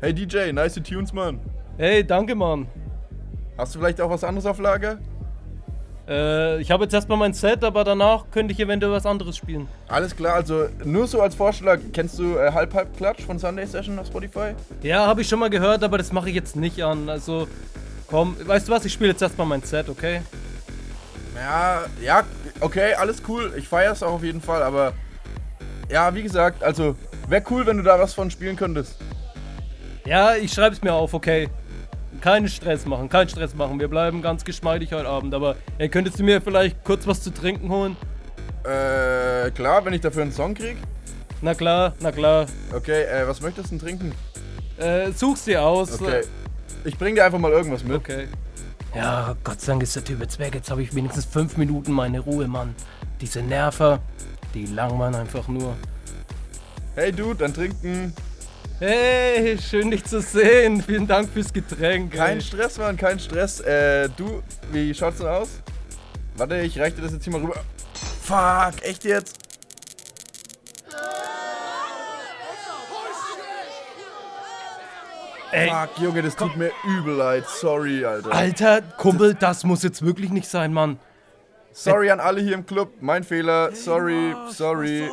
Hey DJ, nice Tunes, Mann. Hey, danke, Mann. Hast du vielleicht auch was anderes auf Lager? Äh, ich habe jetzt erstmal mein Set, aber danach könnte ich eventuell was anderes spielen. Alles klar, also nur so als Vorschlag, kennst du äh, Halb Halb Klatsch von Sunday Session auf Spotify? Ja, habe ich schon mal gehört, aber das mache ich jetzt nicht an. Also, komm, weißt du was, ich spiele jetzt erstmal mein Set, okay? Ja, ja, okay, alles cool. Ich feiere es auch auf jeden Fall, aber ja, wie gesagt, also wäre cool, wenn du da was von spielen könntest. Ja, ich schreibe es mir auf, okay. Keinen Stress machen, keinen Stress machen. Wir bleiben ganz geschmeidig heute Abend. Aber ey, könntest du mir vielleicht kurz was zu trinken holen? Äh, klar, wenn ich dafür einen Song krieg. Na klar, na klar. Okay, äh, was möchtest du denn trinken? Äh, such's dir aus. Okay. Ich bring dir einfach mal irgendwas mit. Okay. Ja, Gott sei Dank ist der Typ jetzt weg. Jetzt habe ich wenigstens fünf Minuten meine Ruhe, Mann. Diese Nerver, die langweilen einfach nur. Hey Dude, dann trinken. Hey, schön dich zu sehen. Vielen Dank fürs Getränk. ey. Kein Stress, Mann, kein Stress. Äh, du, wie schaut's denn aus? Warte, ich reich dir das jetzt hier mal rüber. Fuck, echt jetzt? Ey, Fuck, Junge, das tut mir übel leid. Sorry, Alter. Alter, Kumpel, das muss jetzt wirklich nicht sein, Mann. Sorry an alle hier im Club. Mein Fehler. Sorry, sorry.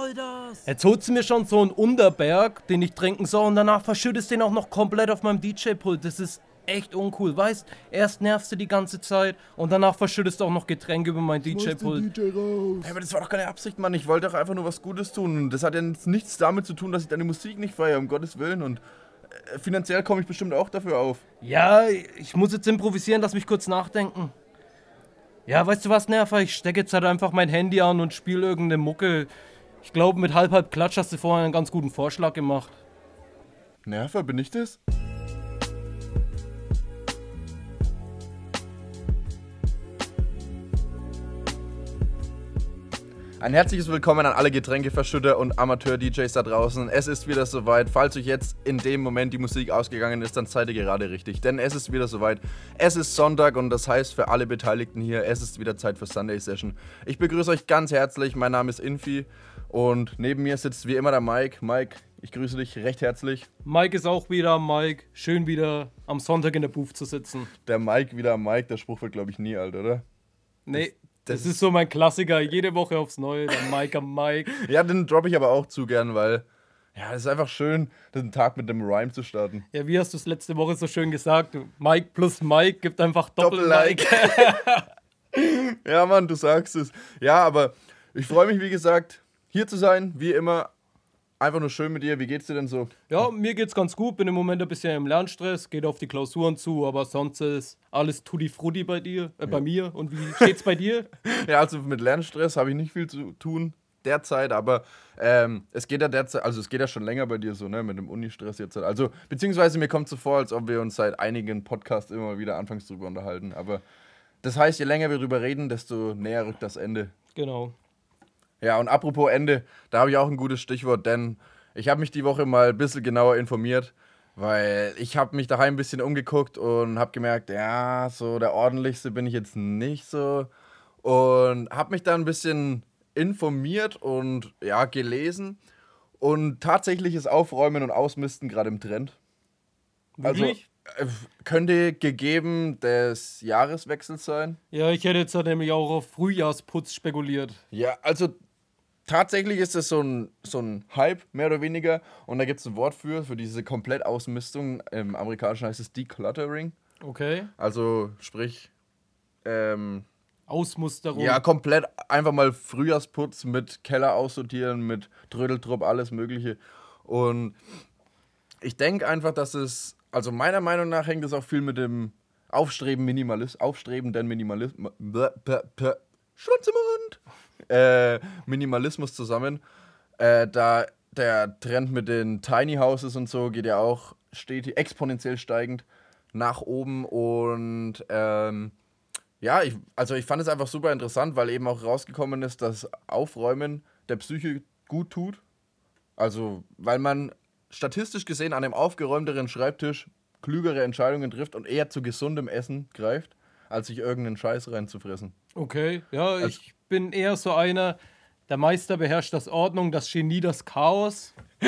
Jetzt holst du mir schon so einen Unterberg, den ich trinken soll, und danach verschüttest den auch noch komplett auf meinem DJ-Pult. Das ist echt uncool, weißt? Erst nervst du die ganze Zeit und danach verschüttest du auch noch Getränke über mein DJ-Pult. Hey, aber das war doch keine Absicht, Mann. Ich wollte doch einfach nur was Gutes tun. Und das hat ja jetzt nichts damit zu tun, dass ich deine Musik nicht feiere, um Gottes Willen. Und äh, finanziell komme ich bestimmt auch dafür auf. Ja, ich muss jetzt improvisieren, lass mich kurz nachdenken. Ja, weißt du was, Nerver? Ich stecke jetzt halt einfach mein Handy an und spiele irgendeine Mucke. Ich glaube, mit halb halb Klatsch hast du vorher einen ganz guten Vorschlag gemacht. Nerver, bin ich das? Ein herzliches Willkommen an alle Getränkeverschütter und Amateur-DJs da draußen. Es ist wieder soweit. Falls euch jetzt in dem Moment die Musik ausgegangen ist, dann seid ihr gerade richtig. Denn es ist wieder soweit. Es ist Sonntag und das heißt für alle Beteiligten hier, es ist wieder Zeit für Sunday Session. Ich begrüße euch ganz herzlich. Mein Name ist Infi und neben mir sitzt wie immer der Mike. Mike, ich grüße dich recht herzlich. Mike ist auch wieder Mike. Schön wieder am Sonntag in der Booth zu sitzen. Der Mike wieder am Mike. Der Spruch wird, glaube ich, nie alt, oder? Nee, das, das ist so mein Klassiker. Jede Woche aufs Neue. Der Mike am Mike. Ja, den droppe ich aber auch zu gern, weil ja, es ist einfach schön, den Tag mit dem Rhyme zu starten. Ja, wie hast du es letzte Woche so schön gesagt? Mike plus Mike gibt einfach Doppel-Like. ja, Mann, du sagst es. Ja, aber ich freue mich, wie gesagt, hier zu sein, wie immer. Einfach nur schön mit dir. Wie geht's dir denn so? Ja, mir geht's ganz gut. Bin im Moment ein bisschen im Lernstress, geht auf die Klausuren zu, aber sonst ist alles tutti frutti bei dir, äh, bei mir. Und wie steht's bei dir? Ja, also mit Lernstress habe ich nicht viel zu tun derzeit, aber ähm, es geht ja derzeit, also es geht ja schon länger bei dir so, ne, mit dem Uni-Stress jetzt. Also, beziehungsweise mir kommt so vor, als ob wir uns seit einigen Podcasts immer wieder anfangs drüber unterhalten. Aber das heißt, je länger wir drüber reden, desto näher rückt das Ende. Genau. Ja, und apropos Ende, da habe ich auch ein gutes Stichwort, denn ich habe mich die Woche mal ein bisschen genauer informiert, weil ich habe mich daheim ein bisschen umgeguckt und habe gemerkt, ja, so der ordentlichste bin ich jetzt nicht so und habe mich da ein bisschen informiert und ja, gelesen und tatsächlich ist Aufräumen und Ausmisten gerade im Trend. Wirklich? Also könnte gegeben des Jahreswechsels sein. ja, ich hätte jetzt nämlich auch auf Frühjahrsputz spekuliert. Ja, also tatsächlich ist es so ein, so ein Hype, mehr oder weniger. Und da gibt es ein Wort für, für diese Komplettausmistung. Im Amerikanischen heißt es Decluttering. Okay. Also sprich, ähm, Ausmusterung. ja, komplett einfach mal Frühjahrsputz mit Keller aussortieren, mit Trödeltrupp, alles Mögliche. Und ich denke einfach, dass es, also meiner Meinung nach hängt es auch viel mit dem Aufstreben Minimalist, aufstrebenden Minimalismus, Schwanz im Mund, äh, Minimalismus zusammen. Äh, da der Trend mit den Tiny Houses und so geht ja auch stetig, exponentiell steigend nach oben und ähm, ja, ich, also ich fand es einfach super interessant, weil eben auch rausgekommen ist, dass Aufräumen der Psyche gut tut. Also, weil man statistisch gesehen an einem aufgeräumteren Schreibtisch klügere Entscheidungen trifft und eher zu gesundem Essen greift, als sich irgendeinen Scheiß reinzufressen. Okay, ja, Also- ich bin eher so einer, der Meister beherrscht das Ordnung, das Genie das Chaos.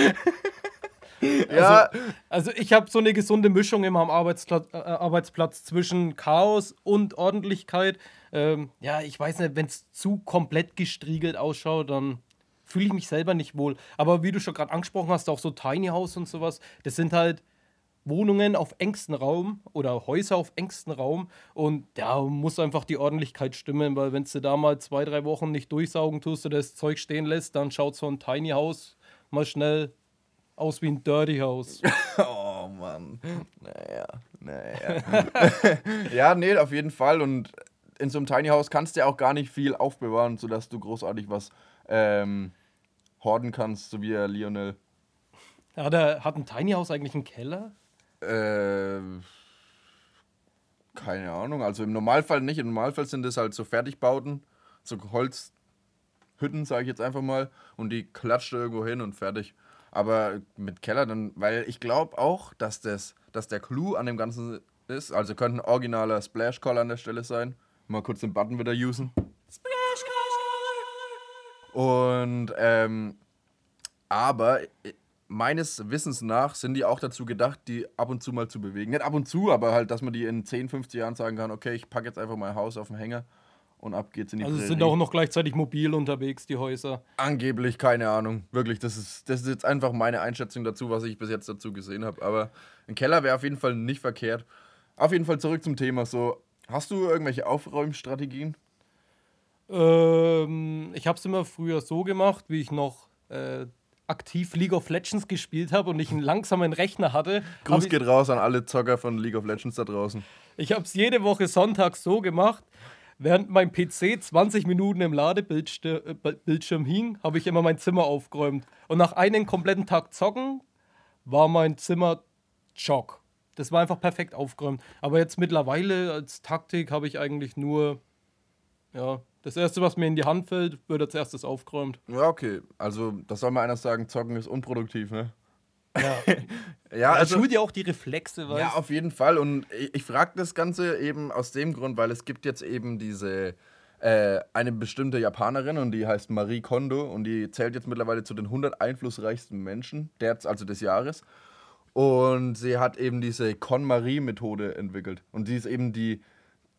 ja. Also, also ich habe so eine gesunde Mischung immer am Arbeitsplatz, äh, Arbeitsplatz zwischen Chaos und Ordentlichkeit. Ähm, ja, ich weiß nicht, wenn es zu komplett gestriegelt ausschaut, dann fühle ich mich selber nicht wohl. Aber wie du schon gerade angesprochen hast, auch so Tiny House und sowas, das sind halt Wohnungen auf engstem Raum oder Häuser auf engstem Raum und da muss einfach die Ordentlichkeit stimmen, weil wenn du da mal zwei, drei Wochen nicht durchsaugen tust oder das Zeug stehen lässt, dann schaut so ein Tiny House mal schnell aus wie ein Dirty House. oh Mann. Naja, naja. ja, nee, auf jeden Fall. Und in so einem Tiny House kannst du ja auch gar nicht viel aufbewahren, sodass du großartig was ähm, horden kannst, so wie Lionel. Hat, er, hat ein Tiny House eigentlich einen Keller? Äh, keine Ahnung. Also im Normalfall nicht. Im Normalfall sind das halt so Fertigbauten, so Holzhütten, sage ich jetzt einfach mal. Und die klatscht irgendwo hin und fertig. Aber mit Keller dann, weil ich glaube auch, dass das, dass der Clou an dem Ganzen ist. Also könnte ein originaler Splash Call an der Stelle sein. Mal kurz den Button wieder usen. Splash Call! Und ähm, aber meines Wissens nach sind die auch dazu gedacht, die ab und zu mal zu bewegen. Nicht ab und zu, aber halt, dass man die in 10, 15 Jahren sagen kann, okay, ich packe jetzt einfach mein Haus auf den Hänger und ab geht's in die Also sind auch noch gleichzeitig mobil unterwegs, die Häuser? Angeblich, keine Ahnung. Wirklich, das ist, das ist jetzt einfach meine Einschätzung dazu, was ich bis jetzt dazu gesehen habe. Aber ein Keller wäre auf jeden Fall nicht verkehrt. Auf jeden Fall zurück zum Thema. So, hast du irgendwelche Aufräumstrategien? Ähm, ich habe es immer früher so gemacht, wie ich noch äh, aktiv League of Legends gespielt habe und ich einen langsamen Rechner hatte. Gruß geht raus an alle Zocker von League of Legends da draußen. Ich habe es jede Woche sonntags so gemacht. Während mein PC 20 Minuten im Ladebildschirm äh, hing, habe ich immer mein Zimmer aufgeräumt. Und nach einem kompletten Tag Zocken war mein Zimmer Schock. Das war einfach perfekt aufgeräumt. Aber jetzt mittlerweile als Taktik habe ich eigentlich nur ja, das erste, was mir in die Hand fällt, wird als erstes aufgeräumt. Ja, okay. Also, das soll mal einer sagen, zocken ist unproduktiv, ne? Ja, ja also schult ja auch die Reflexe, weißt Ja, auf jeden Fall. Und ich, ich frage das Ganze eben aus dem Grund, weil es gibt jetzt eben diese äh, eine bestimmte Japanerin und die heißt Marie Kondo und die zählt jetzt mittlerweile zu den 100 einflussreichsten Menschen, der, also des Jahres. Und sie hat eben diese Con-Marie-Methode entwickelt. Und die ist eben die,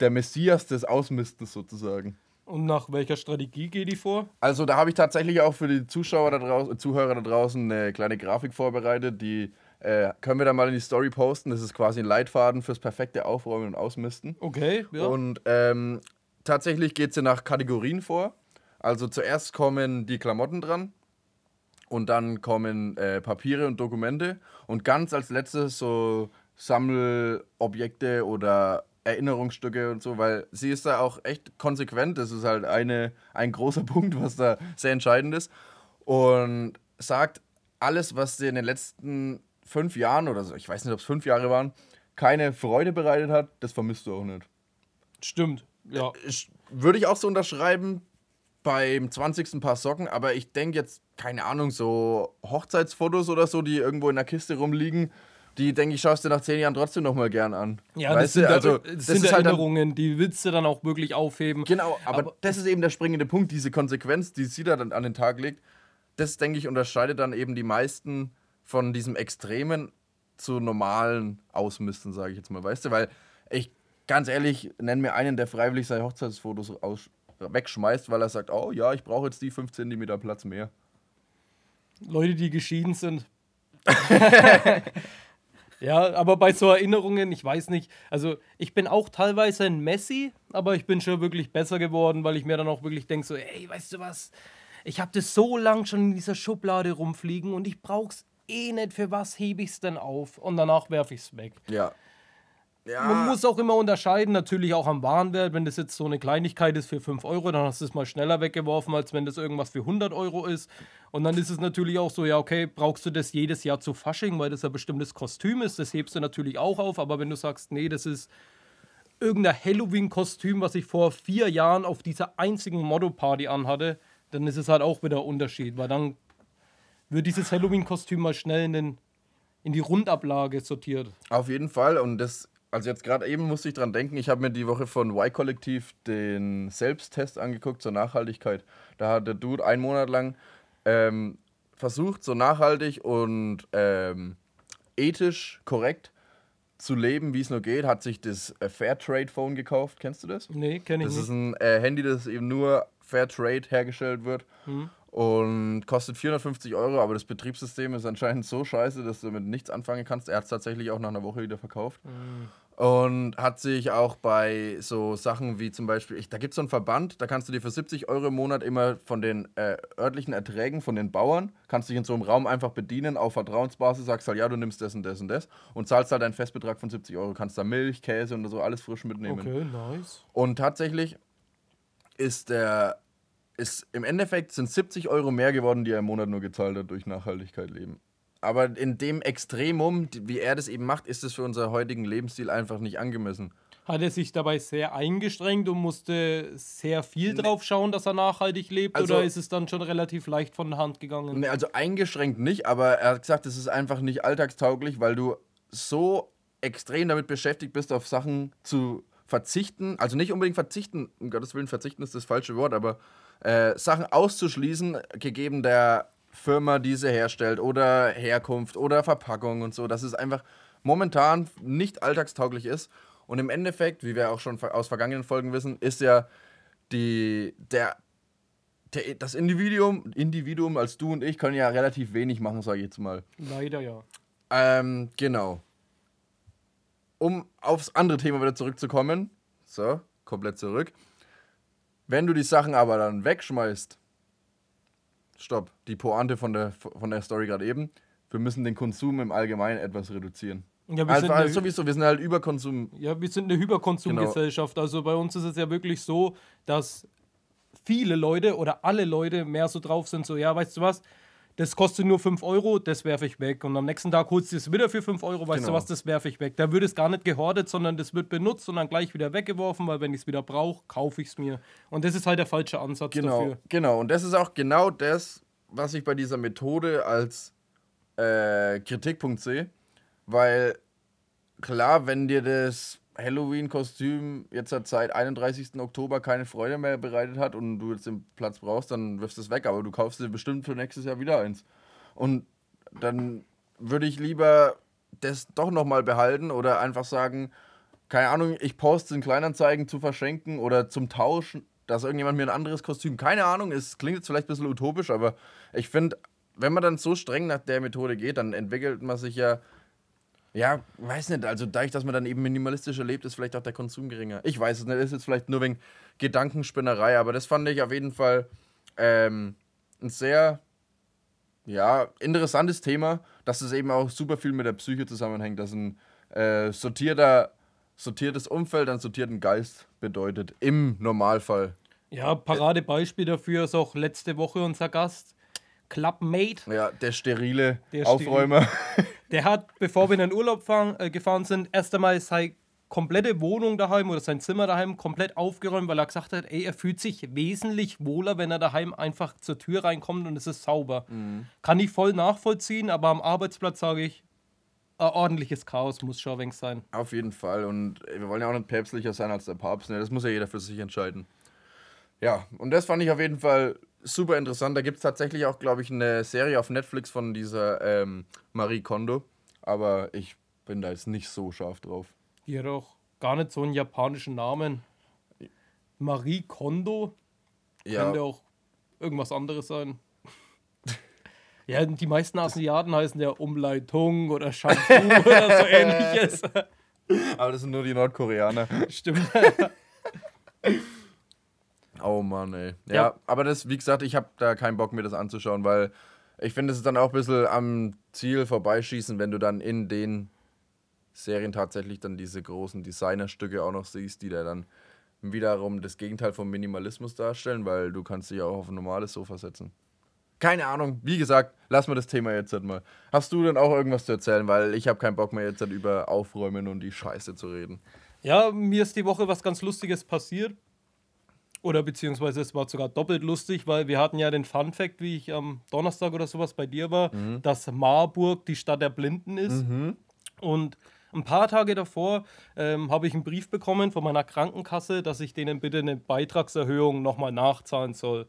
der Messias des Ausmistens sozusagen. Und nach welcher Strategie geht die vor? Also da habe ich tatsächlich auch für die Zuschauer da draußen, Zuhörer da draußen eine kleine Grafik vorbereitet, die äh, können wir da mal in die Story posten. Das ist quasi ein Leitfaden fürs perfekte Aufräumen und Ausmisten. Okay, ja. Und ähm, tatsächlich geht sie nach Kategorien vor. Also zuerst kommen die Klamotten dran und dann kommen äh, Papiere und Dokumente und ganz als letztes so Sammelobjekte oder Erinnerungsstücke und so, weil sie ist da auch echt konsequent. Das ist halt eine, ein großer Punkt, was da sehr entscheidend ist. Und sagt, alles, was dir in den letzten fünf Jahren oder so, ich weiß nicht, ob es fünf Jahre waren, keine Freude bereitet hat, das vermisst du auch nicht. Stimmt, ja. Äh, würde ich auch so unterschreiben beim 20. Paar Socken, aber ich denke jetzt, keine Ahnung, so Hochzeitsfotos oder so, die irgendwo in der Kiste rumliegen, die, denke ich, schaust du nach zehn Jahren trotzdem noch mal gern an. Ja, weißt das sind, du? Also, das, das sind halt Erinnerungen, die willst du dann auch wirklich aufheben. Genau, aber, aber, das ist eben der springende Punkt, diese Konsequenz, die sie da dann an den Tag legt. Das, denke ich, unterscheidet dann eben die meisten von diesem Extremen zu normalen Ausmisten, sage ich jetzt mal, weißt du? Weil ich, ganz ehrlich, nenne mir einen, der freiwillig seine Hochzeitsfotos aus, wegschmeißt, weil er sagt, oh ja, ich brauche jetzt die 5 cm Platz mehr. Leute, die geschieden sind. Ja, aber bei so Erinnerungen, ich weiß nicht, also ich bin auch teilweise ein Messi, aber ich bin schon wirklich besser geworden, weil ich mir dann auch wirklich denke, so, ey, weißt du was, ich habe das so lang schon in dieser Schublade rumfliegen und ich brauch's eh nicht, für was hebe ich's denn auf? Und danach werfe ich's weg. Ja. Ja. Man muss auch immer unterscheiden, natürlich auch am Warenwert. Wenn das jetzt so eine Kleinigkeit ist für 5 Euro, dann hast du es mal schneller weggeworfen, als wenn das irgendwas für 100 Euro ist. Und dann ist es natürlich auch so, ja, okay, brauchst du das jedes Jahr zu Fasching, weil das ein bestimmtes Kostüm ist. Das hebst du natürlich auch auf. Aber wenn du sagst, nee, das ist irgendein Halloween-Kostüm, was ich vor vier Jahren auf dieser einzigen Motto-Party anhatte, dann ist es halt auch wieder ein Unterschied, weil dann wird dieses Halloween-Kostüm mal schnell in, den, in die Rundablage sortiert. Auf jeden Fall. Und das also jetzt gerade eben musste ich dran denken, ich habe mir die Woche von Y-Kollektiv den Selbsttest angeguckt zur Nachhaltigkeit. Da hat der Dude einen Monat lang ähm, versucht, so nachhaltig und ähm, ethisch korrekt zu leben, wie es nur geht, hat sich das äh, Fairtrade Phone gekauft. Kennst du das? Nee, kenne ich Das nicht. ist ein äh, Handy, das eben nur Fairtrade hergestellt wird Hm. Und kostet 450 Euro, aber das Betriebssystem ist anscheinend so scheiße, dass du damit nichts anfangen kannst. Er hat es tatsächlich auch nach einer Woche wieder verkauft. Hm. Und hat sich auch bei so Sachen wie zum Beispiel, ich, da gibt es so einen Verband, da kannst du dir für 70 Euro im Monat immer von den äh, örtlichen Erträgen von den Bauern, kannst dich in so einem Raum einfach bedienen, auf Vertrauensbasis, sagst halt, ja, du nimmst das und das und das und zahlst halt einen Festbetrag von 70 Euro, kannst da Milch, Käse und so alles frisch mitnehmen. Okay, nice. Und tatsächlich ist der, ist im Endeffekt sind 70 Euro mehr geworden, die er im Monat nur gezahlt hat durch Nachhaltigkeit leben. Aber in dem Extremum, wie er das eben macht, ist es für unseren heutigen Lebensstil einfach nicht angemessen. Hat er sich dabei sehr eingestrengt und musste sehr viel drauf schauen, dass er nachhaltig lebt? Also- oder ist es dann schon relativ leicht von der Hand gegangen? Nee, Also eingeschränkt nicht, aber er hat gesagt, es ist einfach nicht alltagstauglich, weil du so extrem damit beschäftigt bist, auf Sachen zu verzichten. Also nicht unbedingt verzichten, um Gottes Willen, verzichten ist das falsche Wort, aber äh, Sachen auszuschließen, gegeben der Firma, die sie herstellt, oder Herkunft oder Verpackung und so, dass es einfach momentan nicht alltagstauglich ist. Und im Endeffekt, wie wir auch schon aus vergangenen Folgen wissen, ist ja die, der der, das Individuum, Individuum als du und ich können ja relativ wenig machen, sage ich jetzt mal. Leider ja. Ähm, genau. Um aufs andere Thema wieder zurückzukommen, so, komplett zurück. Wenn du die Sachen aber dann wegschmeißt, stopp, die Pointe von der, von der Story gerade eben, wir müssen den Konsum im Allgemeinen etwas reduzieren. Ja, wir Also, sind also sowieso, wir sind halt Überkonsum. Ja, wir sind eine Hyperkonsumgesellschaft. Also bei uns ist es ja wirklich so, dass viele Leute oder alle Leute mehr so drauf sind, so, ja, weißt du was, das kostet nur 5 Euro, das werfe ich weg. Und am nächsten Tag holst du es wieder für 5 Euro, weißt Genau. du was, das werfe ich weg. Da wird es gar nicht gehortet, sondern das wird benutzt und dann gleich wieder weggeworfen, weil wenn ich es wieder brauche, kaufe ich es mir. Und das ist halt der falsche Ansatz Genau, dafür. genau. Und das ist auch genau das, was ich bei dieser Methode als äh, Kritikpunkt sehe. Weil klar, wenn dir das Halloween-Kostüm jetzt seit 31. Oktober keine Freude mehr bereitet hat und du jetzt den Platz brauchst, dann wirfst du es weg. Aber du kaufst dir bestimmt für nächstes Jahr wieder eins. Und dann würde ich lieber das doch nochmal behalten oder einfach sagen, keine Ahnung, ich poste in Kleinanzeigen zu verschenken oder zum Tauschen, dass irgendjemand mir ein anderes Kostüm, keine Ahnung, es klingt jetzt vielleicht ein bisschen utopisch, aber ich finde, wenn man dann so streng nach der Methode geht, dann entwickelt man sich ja, ja, weiß nicht, also dadurch, dass man dann eben minimalistischer lebt, ist vielleicht auch der Konsum geringer. Ich weiß es nicht, ist jetzt vielleicht nur wegen Gedankenspinnerei, aber das fand ich auf jeden Fall ähm, ein sehr, ja, interessantes Thema, dass es eben auch super viel mit der Psyche zusammenhängt, dass ein äh, sortierter, sortiertes Umfeld einen sortierten Geist bedeutet, im Normalfall. Ja, Paradebeispiel dafür ist auch letzte Woche unser Gast, Clubmate. Ja, der sterile Der Aufräumer. Der hat, bevor wir in den Urlaub fahren, äh, gefahren sind, erst einmal seine komplette Wohnung daheim oder sein Zimmer daheim komplett aufgeräumt, weil er gesagt hat, ey, er fühlt sich wesentlich wohler, wenn er daheim einfach zur Tür reinkommt und es ist sauber. Kann ich voll nachvollziehen, aber am Arbeitsplatz sage ich, ein ordentliches Chaos muss schon wenig sein. Auf jeden Fall. Und wir wollen ja auch nicht päpstlicher sein als der Papst. Ne? Das muss ja jeder für sich entscheiden. Ja, und das fand ich auf jeden Fall super interessant. Da gibt es tatsächlich auch, glaube ich, eine Serie auf Netflix von dieser ähm, Marie Kondo. Aber ich bin da jetzt nicht so scharf drauf. Die hat auch gar nicht so einen japanischen Namen. Marie Kondo Ja, könnte auch irgendwas anderes sein. Ja, die meisten Asiaten heißen ja Umleitung oder Shampoo oder so ähnliches. aber das sind nur die Nordkoreaner. Stimmt. Oh Mann, ey. Ja, Ja. aber das, wie gesagt, ich habe da keinen Bock, mir das anzuschauen, weil ich finde, es ist dann auch ein bisschen am Ziel vorbeischießen, wenn du dann in den Serien tatsächlich dann diese großen Designerstücke auch noch siehst, die da dann wiederum das Gegenteil vom Minimalismus darstellen, weil du kannst dich auch auf ein normales Sofa setzen. Keine Ahnung. Wie gesagt, lass mal das Thema jetzt halt mal. Hast du denn auch irgendwas zu erzählen? Weil ich habe keinen Bock mehr jetzt halt über Aufräumen und die Scheiße zu reden. Ja, mir ist die Woche was ganz Lustiges passiert. Oder beziehungsweise es war sogar doppelt lustig, weil wir hatten ja den Fun Fact, wie ich am Donnerstag oder sowas bei dir war, dass Marburg die Stadt der Blinden ist. Und ein paar Tage davor ähm, habe ich einen Brief bekommen von meiner Krankenkasse, dass ich denen bitte eine Beitragserhöhung nochmal nachzahlen soll.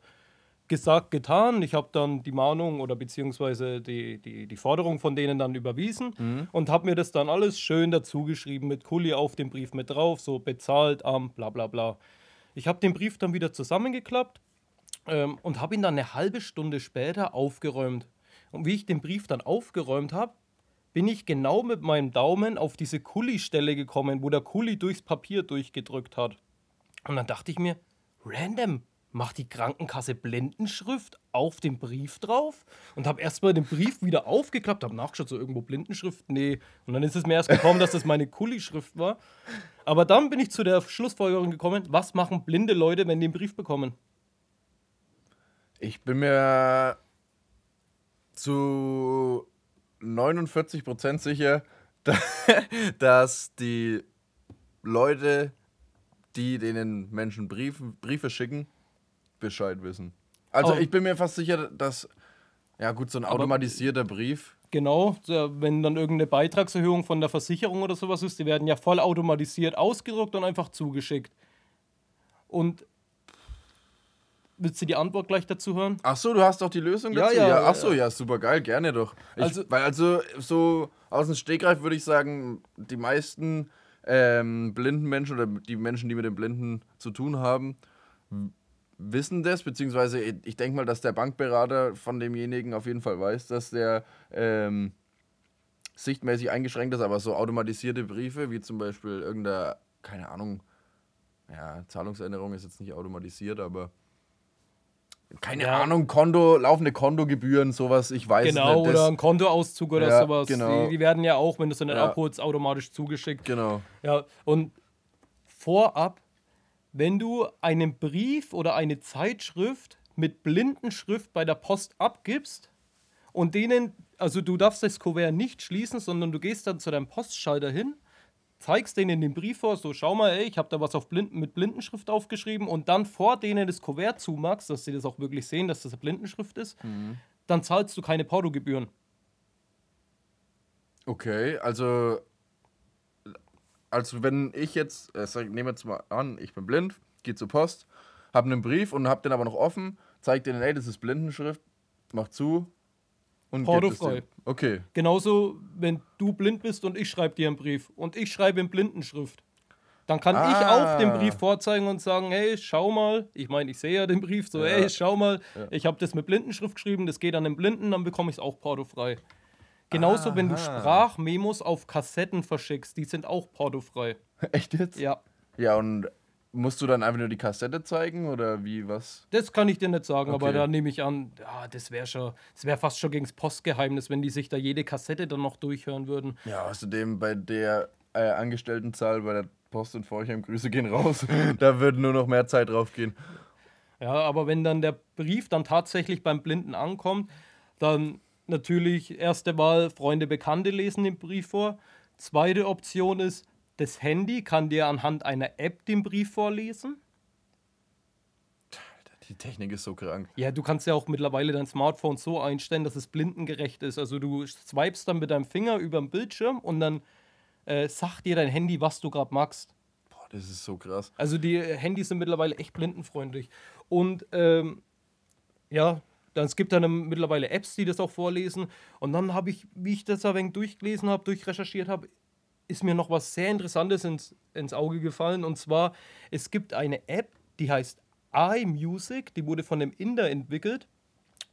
gesagt, getan. Ich habe dann die Mahnung oder beziehungsweise die, die, die Forderung von denen dann überwiesen Mhm. und habe mir das dann alles schön dazu geschrieben mit Kuli auf dem Brief mit drauf, so bezahlt am bla bla bla. Ich habe den Brief dann wieder zusammengeklappt ähm, und habe ihn dann eine halbe Stunde später aufgeräumt. Und wie ich den Brief dann aufgeräumt habe, bin ich genau mit meinem Daumen auf diese Kuli-Stelle gekommen, wo der Kuli durchs Papier durchgedrückt hat. Und dann dachte ich mir, random, macht die Krankenkasse Blindenschrift auf dem Brief drauf? Und habe erstmal den Brief wieder aufgeklappt, habe nachgeschaut, so irgendwo Blindenschrift, nee. Und dann ist es mir erst gekommen, dass das meine Kuli-Schrift war. Aber dann bin ich zu der Schlussfolgerung gekommen, was machen blinde Leute, wenn die einen Brief bekommen? Ich bin mir zu 49% sicher, da- dass die Leute, die denen Menschen Briefe schicken, Bescheid wissen. Also Oh. ich bin mir fast sicher, dass, ja gut, so ein Aber- automatisierter Brief, Genau, wenn dann irgendeine Beitragserhöhung von der Versicherung oder sowas ist, die werden ja voll automatisiert ausgedruckt und einfach zugeschickt. Und willst du die Antwort gleich dazu hören? Ach so, du hast doch die Lösung Ja, dazu? ja, ach so, ja. ja, super geil, gerne doch. Ich, Also- weil also so aus dem Stegreif würde ich sagen, die meisten ähm, blinden Menschen oder die Menschen, die mit den Blinden zu tun haben, wissen das, beziehungsweise ich denke mal, dass der Bankberater von demjenigen auf jeden Fall weiß, dass der ähm, sichtmäßig eingeschränkt ist, aber so automatisierte Briefe, wie zum Beispiel irgendeine, keine Ahnung, ja, Zahlungserinnerung ist jetzt nicht automatisiert, aber keine Ja. Ahnung, Konto, laufende Kontogebühren, sowas, ich weiß Genau, nicht. oder Das, ein Kontoauszug oder Ja, sowas. genau. Die, die werden ja auch, wenn du es dann Ja. abholst, automatisch zugeschickt. genau. Ja, und vorab, wenn du einen Brief oder eine Zeitschrift mit Blindenschrift bei der Post abgibst und denen, also du darfst das Kuvert nicht schließen, sondern du gehst dann zu deinem Postschalter hin, zeigst denen den Brief vor, so schau mal, ey, ich habe da was auf Blinden, mit Blindenschrift aufgeschrieben und dann vor denen das Kuvert zumachst, dass sie das auch wirklich sehen, dass das eine Blindenschrift ist, dann zahlst du keine Portogebühren. Okay, also, also wenn ich jetzt, äh, wir jetzt mal an, ich bin blind, gehe zur Post, habe einen Brief und habe den aber noch offen, zeig denen, ey, das ist Blindenschrift, mach zu und Portofrei. Okay, Genauso, wenn du blind bist und ich schreibe dir einen Brief und ich schreibe in Blindenschrift. Dann kann ich Ah. auch den Brief vorzeigen und sagen, hey, schau mal, ich meine, ich sehe ja den Brief, so, Ja. hey, schau mal, Ja. ich habe das mit Blindenschrift geschrieben, das geht an den Blinden, dann bekomme ich es auch portofrei. Genauso, wenn du Aha. Sprachmemos auf Kassetten verschickst, die sind auch portofrei. echt jetzt? Ja, Ja, und musst du dann einfach nur die Kassette zeigen oder wie, was? das kann ich dir nicht sagen, aber Okay. da nehme ich an, ja, das wäre schon, das wäre fast schon gegen das Postgeheimnis, wenn die sich da jede Kassette dann noch durchhören würden. Ja, außerdem bei der äh, Angestelltenzahl bei der Post in Forchheim, Grüße gehen raus, da würde nur noch mehr Zeit drauf gehen. Ja, aber wenn dann der Brief dann tatsächlich beim Blinden ankommt, dann natürlich erste Wahl, Freunde, Bekannte lesen den Brief vor. Zweite Option ist, das Handy kann dir anhand einer App den Brief vorlesen. Die Technik ist so krank. Ja, du kannst ja auch mittlerweile dein Smartphone so einstellen, dass es blindengerecht ist. Also du swipest dann mit deinem Finger über den Bildschirm und dann äh, sagt dir dein Handy, was du gerade magst. Boah, das ist so krass. Also die äh, Handys sind mittlerweile echt blindenfreundlich. Und ähm, ja, dann, es gibt dann mittlerweile Apps, die das auch vorlesen. Und dann habe ich, wie ich das ein wenig durchgelesen habe, durchrecherchiert habe, ist mir noch was sehr Interessantes ins, ins Auge gefallen. Und zwar, es gibt eine App, die heißt iMusic, die wurde von einem Inder entwickelt.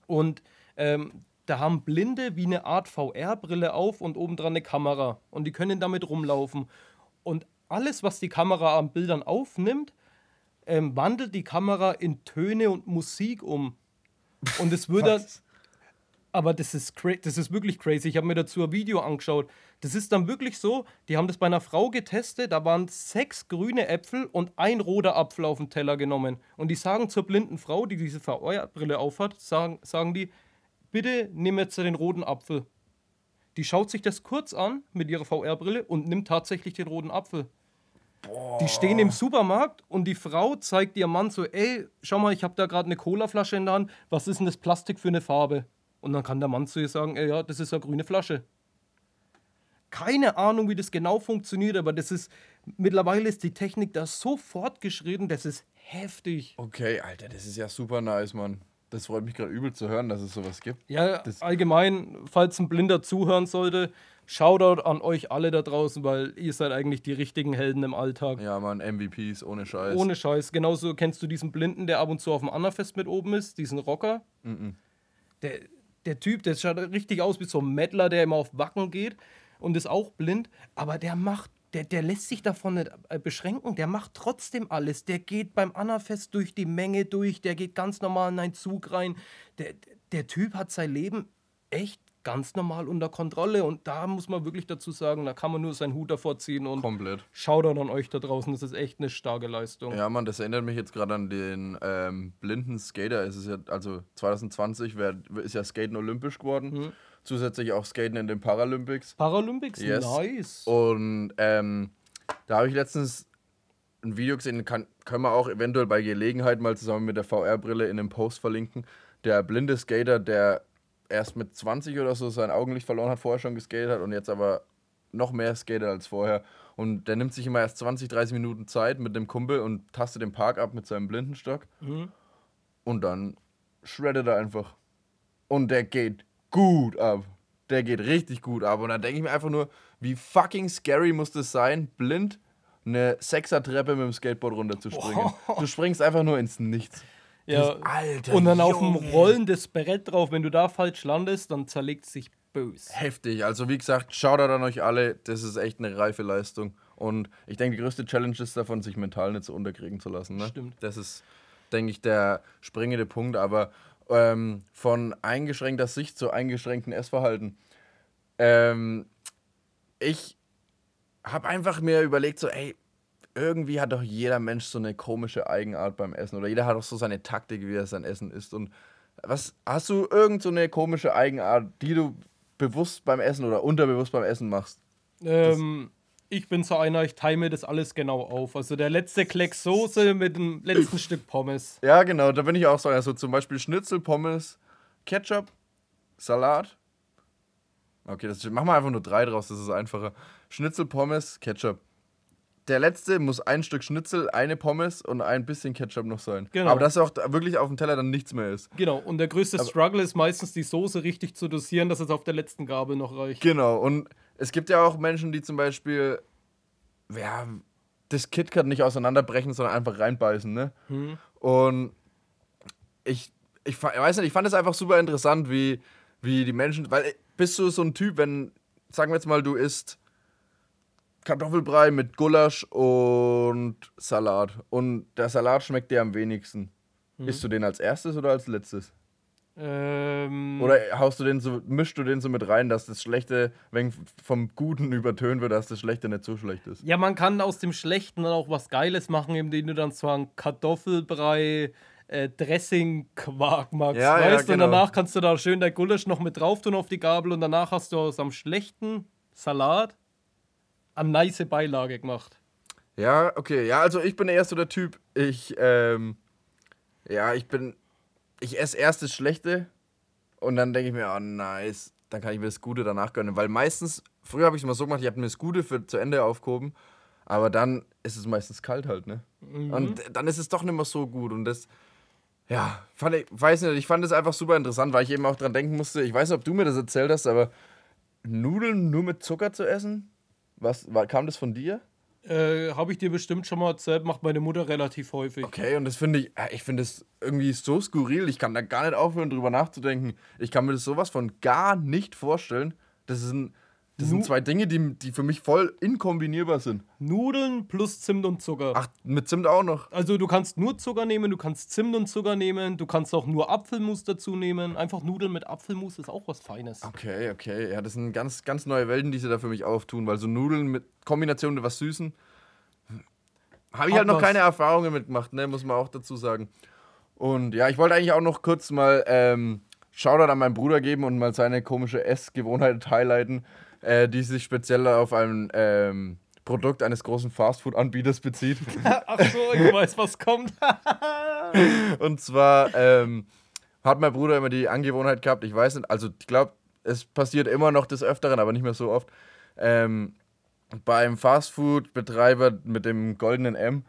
Und ähm, da haben Blinde wie eine Art VR-Brille auf und obendran eine Kamera. Und die können damit rumlaufen. Und alles, was die Kamera an Bildern aufnimmt, ähm, wandelt die Kamera in Töne und Musik um. Und es würde. Aber das ist, das ist wirklich crazy. Ich habe mir dazu ein Video angeschaut. Das ist dann wirklich so, die haben das bei einer Frau getestet, da waren sechs grüne Äpfel und ein roter Apfel auf den Teller genommen. Und die sagen zur blinden Frau, die diese VR-Brille aufhat, sagen, sagen die, bitte nimm jetzt den roten Apfel. Die schaut sich das kurz an mit ihrer VR-Brille und nimmt tatsächlich den roten Apfel. Die stehen im Supermarkt und die Frau zeigt ihrem Mann so, ey, schau mal, ich habe da gerade eine Colaflasche in der Hand, was ist denn das Plastik für eine Farbe? Und dann kann der Mann zu ihr sagen, ey, ja, das ist eine grüne Flasche. Keine Ahnung, wie das genau funktioniert, aber das ist, mittlerweile ist die Technik da so fortgeschritten, das ist heftig. Okay, Alter, das ist ja super nice, Mann. Das freut mich gerade übel zu hören, dass es sowas gibt. Ja, Das- allgemein, falls ein Blinder zuhören sollte, Shoutout an euch alle da draußen, weil ihr seid eigentlich die richtigen Helden im Alltag. Ja, man, MVPs, ohne Scheiß. Ohne Scheiß. Genauso kennst du diesen Blinden, der ab und zu auf dem Annerfest mit oben ist, diesen Rocker. Der, der Typ, der schaut richtig aus wie so ein Mettler, der immer auf Wacken geht und ist auch blind, aber der macht, der, der lässt sich davon nicht äh, beschränken, der macht trotzdem alles. Der geht beim Annerfest durch die Menge durch, der geht ganz normal in einen Zug rein. Der, der Typ hat sein Leben echt ganz normal unter Kontrolle und da muss man wirklich dazu sagen, da kann man nur seinen Hut davor ziehen und Komplett. Shoutout an euch da draußen, das ist echt eine starke Leistung. Ja, Mann, das erinnert mich jetzt gerade an den ähm, blinden Skater. Es ist ja, also 2020 wär, ist ja Skaten olympisch geworden. Mhm. Zusätzlich auch Skaten in den Paralympics. Paralympics, Yes. nice. Und ähm, da habe ich letztens ein Video gesehen, kann, können wir auch eventuell bei Gelegenheit mal zusammen mit der VR-Brille in einem Post verlinken. Der blinde Skater, der erst mit 20 oder so sein Augenlicht verloren hat, vorher schon geskatet hat und jetzt aber noch mehr skatet als vorher. Und der nimmt sich immer erst 20, 30 Minuten Zeit mit dem Kumpel und tastet den Park ab mit seinem Blindenstock. Mhm. Und dann shreddet er einfach. Und der geht gut ab. Der geht richtig gut ab. Und dann denke ich mir einfach nur, wie fucking scary muss das sein, blind eine Sechser-Treppe mit dem Skateboard runterzuspringen. Du springst einfach nur ins Nichts. Ja. Das- Alter, Und dann auf dem Junge. rollendes Brett drauf, wenn du da falsch landest, dann zerlegt es sich bös. Heftig. Also wie gesagt, Shoutout an euch alle. Das ist echt eine reife Leistung. Und ich denke, die größte Challenge ist davon, sich mental nicht so unterkriegen zu lassen. Ne? Stimmt. Das ist, denke ich, der springende Punkt. Aber ähm, von eingeschränkter Sicht zu eingeschränkten Essverhalten. Ähm, ich habe einfach mir überlegt, so, ey, irgendwie hat doch jeder Mensch so eine komische Eigenart beim Essen. Oder jeder hat doch so seine Taktik, wie er sein Essen isst. Und was hast du irgend so eine komische Eigenart, die du bewusst beim Essen oder unterbewusst beim Essen machst? Ähm, ich bin so einer, ich teile mir das alles genau auf. Also der letzte Klecks Soße mit dem letzten Stück Pommes. Ja, genau, da bin ich auch so. Also zum Beispiel Schnitzel, Pommes, Ketchup, Salat. Okay, das machen wir einfach nur drei draus, das ist einfacher. Schnitzel, Pommes, Ketchup. Der letzte muss ein Stück Schnitzel, eine Pommes und ein bisschen Ketchup noch sein. Genau. Aber dass auch wirklich auf dem Teller dann nichts mehr ist. Genau, und der größte Struggle ist meistens die Soße richtig zu dosieren, dass es auf der letzten Gabel noch reicht. Genau, und es gibt ja auch Menschen, die zum Beispiel ja, das KitKat nicht auseinanderbrechen, sondern einfach reinbeißen, ne? Und ich, ich fa- weiß nicht, ich fand es einfach super interessant, wie, wie die Menschen, weil äh, bist du so ein Typ, wenn, sagen wir jetzt mal, du isst Kartoffelbrei mit Gulasch und Salat und der Salat schmeckt dir am wenigsten. Isst du den als erstes oder als letztes? Ähm, Oder haust du den so, mischst du den so mit rein, dass das Schlechte wenn vom Guten übertönt wird, dass das Schlechte nicht so schlecht ist? ja, man kann aus dem Schlechten dann auch was Geiles machen, indem du dann zwar einen Kartoffelbrei, äh, Dressing-Quark magst, Ja, ja, weißt du? genau. Und danach kannst du da schön dein Gulasch noch mit drauf tun auf die Gabel und danach hast du aus am schlechten Salat eine nice Beilage gemacht. Ja, okay. Ja, also ich bin eher so der Typ, ich, ähm, ja, ich bin, ich esse erst das Schlechte und dann denke ich mir, oh nice, dann kann ich mir das Gute danach gönnen. Weil meistens, früher habe ich es mal so gemacht, ich habe mir das Gute für zu Ende aufgehoben, aber dann ist es meistens kalt halt, ne? Und dann ist es doch nicht mehr so gut und das, ja, fand ich, weiß nicht, ich fand es einfach super interessant, weil ich eben auch dran denken musste, ich weiß nicht, ob du mir das erzählt hast, aber Nudeln nur mit Zucker zu essen? Was, war, kam das von dir? Äh, Habe ich dir bestimmt schon mal erzählt, macht meine Mutter relativ häufig. Okay, und das finde ich, äh, ich finde es irgendwie so skurril. Ich kann da gar nicht aufhören, drüber nachzudenken. Ich kann mir das sowas von gar nicht vorstellen. Das sind, das sind zwei Dinge, die, die für mich voll inkombinierbar sind. Nudeln plus Zimt und Zucker. Ach, mit Zimt auch noch. Also du kannst nur Zucker nehmen, du kannst Zimt und Zucker nehmen, du kannst auch nur Apfelmus dazu nehmen. Einfach Nudeln mit Apfelmus ist auch was Feines. Okay, okay. Ja, das sind ganz, ganz neue Welten, die sie da für mich auftun, weil so Nudeln mit Kombination mit was Süßen. Habe ich Hat halt noch was. keine Erfahrungen mitgemacht, ne, muss man auch dazu sagen. Und ja, ich wollte eigentlich auch noch kurz mal ähm, Shoutout an meinen Bruder geben und mal seine komische Essgewohnheit highlighten, äh, die sich speziell auf ein ähm, Produkt eines großen Fastfood-Anbieters bezieht. Ach so, ich weiß, was kommt. Und zwar ähm, hat mein Bruder immer die Angewohnheit gehabt, ich weiß nicht, also ich glaube, es passiert immer noch des Öfteren, aber nicht mehr so oft. Ähm, beim Fastfood-Betreiber mit dem goldenen M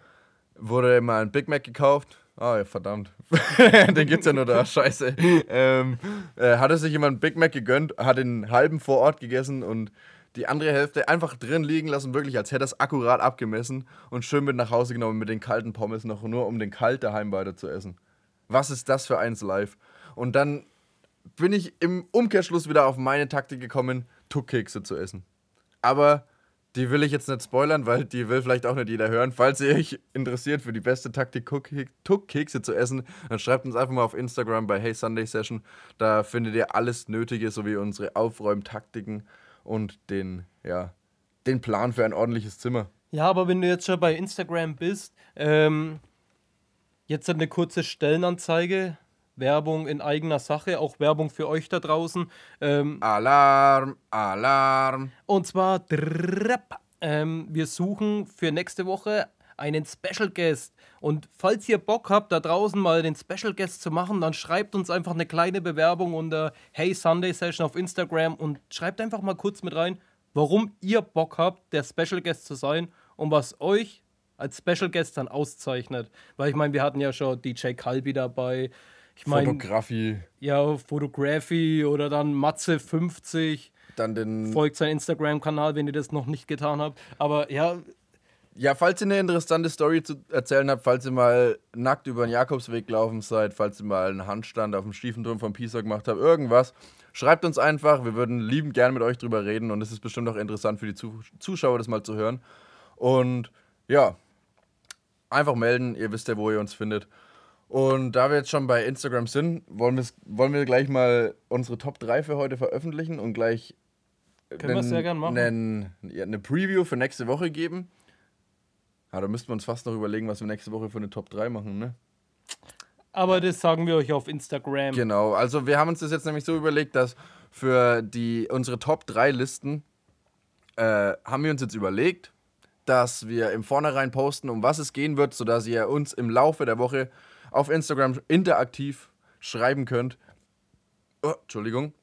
wurde immer ein Big Mac gekauft Ah, ja, verdammt. den gibt's ja nur da, scheiße. Ähm, äh, hatte sich jemand Big Mac gegönnt, hat den halben vor Ort gegessen und die andere Hälfte einfach drin liegen lassen, wirklich, als hätte er es akkurat abgemessen und schön mit nach Hause genommen mit den kalten Pommes noch, nur um den kalt daheim weiter zu essen. Was ist das für eins live? Und dann bin ich im Umkehrschluss wieder auf meine Taktik gekommen, Tuckkekse zu essen. Aber die will ich jetzt nicht spoilern, weil die will vielleicht auch nicht jeder hören. Falls ihr euch interessiert für die beste Taktik, Tuckkekse zu essen, dann schreibt uns einfach mal auf Instagram bei Hey Sunday Session. Da findet ihr alles Nötige, sowie unsere Aufräumtaktiken und den, ja, den Plan für ein ordentliches Zimmer. Ja, aber wenn du jetzt schon bei Instagram bist, ähm, jetzt eine kurze Stellenanzeige Werbung in eigener Sache, auch Werbung für euch da draußen. Ähm, Alarm, Alarm. Und zwar, drrrp, ähm, wir suchen für nächste Woche einen Special Guest. Und falls ihr Bock habt, da draußen mal den Special Guest zu machen, dann schreibt uns einfach eine kleine Bewerbung unter Hey Sunday Session auf Instagram und schreibt einfach mal kurz mit rein, warum ihr Bock habt, der Special Guest zu sein und was euch als Special Guest dann auszeichnet. Weil ich meine, wir hatten ja schon DJ Kalbi dabei, ich meine, Fotografie. Ja, Fotografie oder dann Matze50. Dann den. Folgt sein Instagram-Kanal, wenn ihr das noch nicht getan habt. Aber ja. Ja, falls ihr eine interessante Story zu erzählen habt, falls ihr mal nackt über den Jakobsweg gelaufen seid, falls ihr mal einen Handstand auf dem Stiefenturm von Pisa gemacht habt, irgendwas, schreibt uns einfach. Wir würden liebend gern mit euch drüber reden und es ist bestimmt auch interessant für die Zuschauer, das mal zu hören. Und ja, einfach melden. Ihr wisst ja, wo ihr uns findet. Und da wir jetzt schon bei Instagram sind, wollen, wollen wir gleich mal unsere Top 3 für heute veröffentlichen und gleich machen. Einen, eine Preview für nächste Woche geben. Ja, da müssten wir uns fast noch überlegen, was wir nächste Woche für eine Top 3 machen, ne? Aber das sagen wir euch auf Instagram. Genau, also wir haben uns das jetzt nämlich so überlegt, dass für die, unsere Top 3 Listen äh, haben wir uns jetzt überlegt, dass wir im Vornherein posten, um was es gehen wird, sodass ihr uns im Laufe der Woche auf Instagram interaktiv schreiben könnt. Oh, Entschuldigung.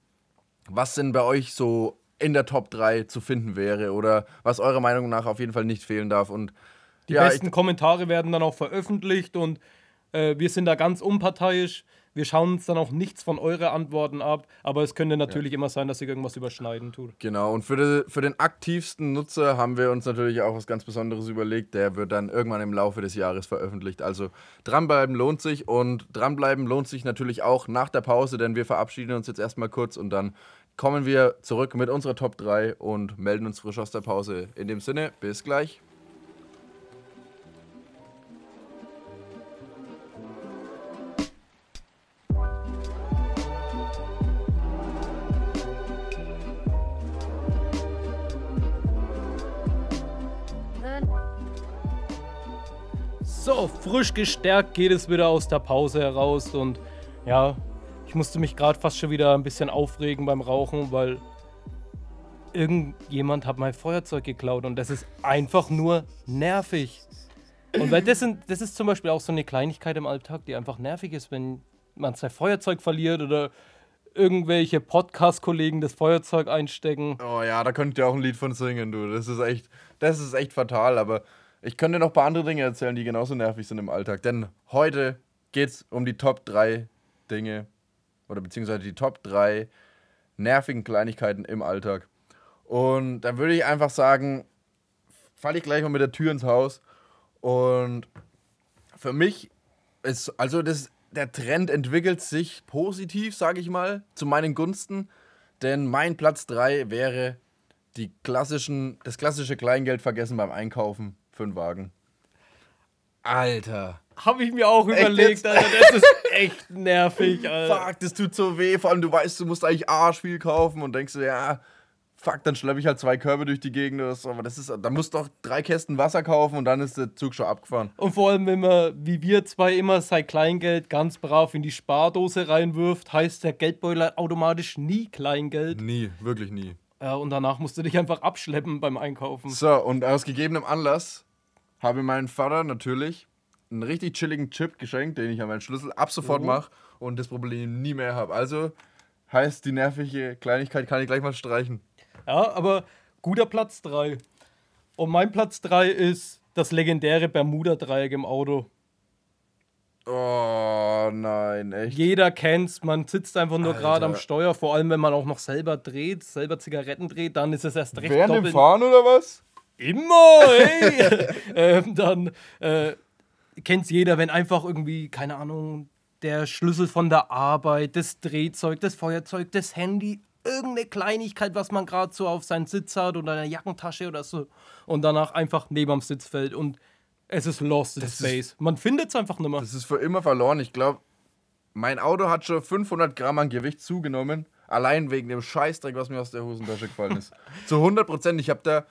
Was denn bei euch so in der Top 3 zu finden wäre oder was eurer Meinung nach auf jeden Fall nicht fehlen darf. Und die ja, besten Kommentare werden dann auch veröffentlicht und äh, wir sind da ganz unparteiisch. Wir schauen uns dann auch nichts von euren Antworten ab, aber es könnte natürlich ja. immer sein, dass sich irgendwas überschneiden tut. Genau, und für, die, für den aktivsten Nutzer haben wir uns natürlich auch was ganz Besonderes überlegt. Der wird dann irgendwann im Laufe des Jahres veröffentlicht. Also dranbleiben lohnt sich und dranbleiben lohnt sich natürlich auch nach der Pause, denn wir verabschieden uns jetzt erstmal kurz und dann kommen wir zurück mit unserer Top 3 und melden uns frisch aus der Pause. In dem Sinne, bis gleich. So, frisch gestärkt geht es wieder aus der Pause heraus und ja, ich musste mich gerade fast schon wieder ein bisschen aufregen beim Rauchen, weil irgendjemand hat mein Feuerzeug geklaut und das ist einfach nur nervig. Und weil das, sind, das ist zum Beispiel auch so eine Kleinigkeit im Alltag, die einfach nervig ist, wenn man sein Feuerzeug verliert oder irgendwelche Podcast-Kollegen das Feuerzeug einstecken. Oh ja, da könnt ihr auch ein Lied von singen, du. Das ist echt, das ist echt fatal, aber ich könnte noch ein paar andere Dinge erzählen, die genauso nervig sind im Alltag. Denn heute geht es um die Top 3 Dinge oder beziehungsweise die Top 3 nervigen Kleinigkeiten im Alltag. Und dann würde ich einfach sagen, falle ich gleich mal mit der Tür ins Haus. Und für mich ist, also das, der Trend entwickelt sich positiv, sage ich mal, zu meinen Gunsten. Denn mein Platz 3 wäre die klassischen, das klassische Kleingeld vergessen beim Einkaufen für einen Wagen. Alter. Habe ich mir auch überlegt, Alter. Das ist echt nervig, Alter. Fuck, das tut so weh. Vor allem, du weißt, du musst eigentlich Arschviel kaufen und denkst dir, ja, fuck, dann schleppe ich halt zwei Körbe durch die Gegend oder so. Aber das ist, da musst du doch drei Kästen Wasser kaufen und dann ist der Zug schon abgefahren. Und vor allem, wenn man, wie wir zwei immer, sein Kleingeld ganz brav in die Spardose reinwirft, heißt der Geldbeutel automatisch nie Kleingeld. Nie, wirklich nie. Ja, und danach musst du dich einfach abschleppen beim Einkaufen. So, und aus gegebenem Anlass habe meinen Vater natürlich einen richtig chilligen Chip geschenkt, den ich an meinen Schlüssel ab sofort oh. mache und das Problem nie mehr habe. Also heißt, die nervige Kleinigkeit kann ich gleich mal streichen. Ja, aber guter Platz 3. Und mein Platz 3 ist das legendäre Bermuda-Dreieck im Auto. Oh nein, echt. Jeder kennt's, man sitzt einfach nur gerade am Steuer, vor allem wenn man auch noch selber dreht, selber Zigaretten dreht, dann ist es erst recht Während dem doppelt. Fahren oder was? Immer, hey! ähm, dann äh, kennt's jeder, wenn einfach irgendwie, keine Ahnung, der Schlüssel von der Arbeit, das Drehzeug, das Feuerzeug, das Handy, irgendeine Kleinigkeit, was man gerade so auf seinen Sitz hat oder eine Jackentasche oder so und danach einfach neben am Sitz fällt und es ist lost in Das ist- space. Man findet es einfach nicht mehr. Das ist für immer verloren. Ich glaube, mein Auto hat schon 500 Gramm an Gewicht zugenommen. Allein wegen dem Scheißdreck, was mir aus der Hosentasche gefallen ist. Zu 100 Prozent. Ich habe da.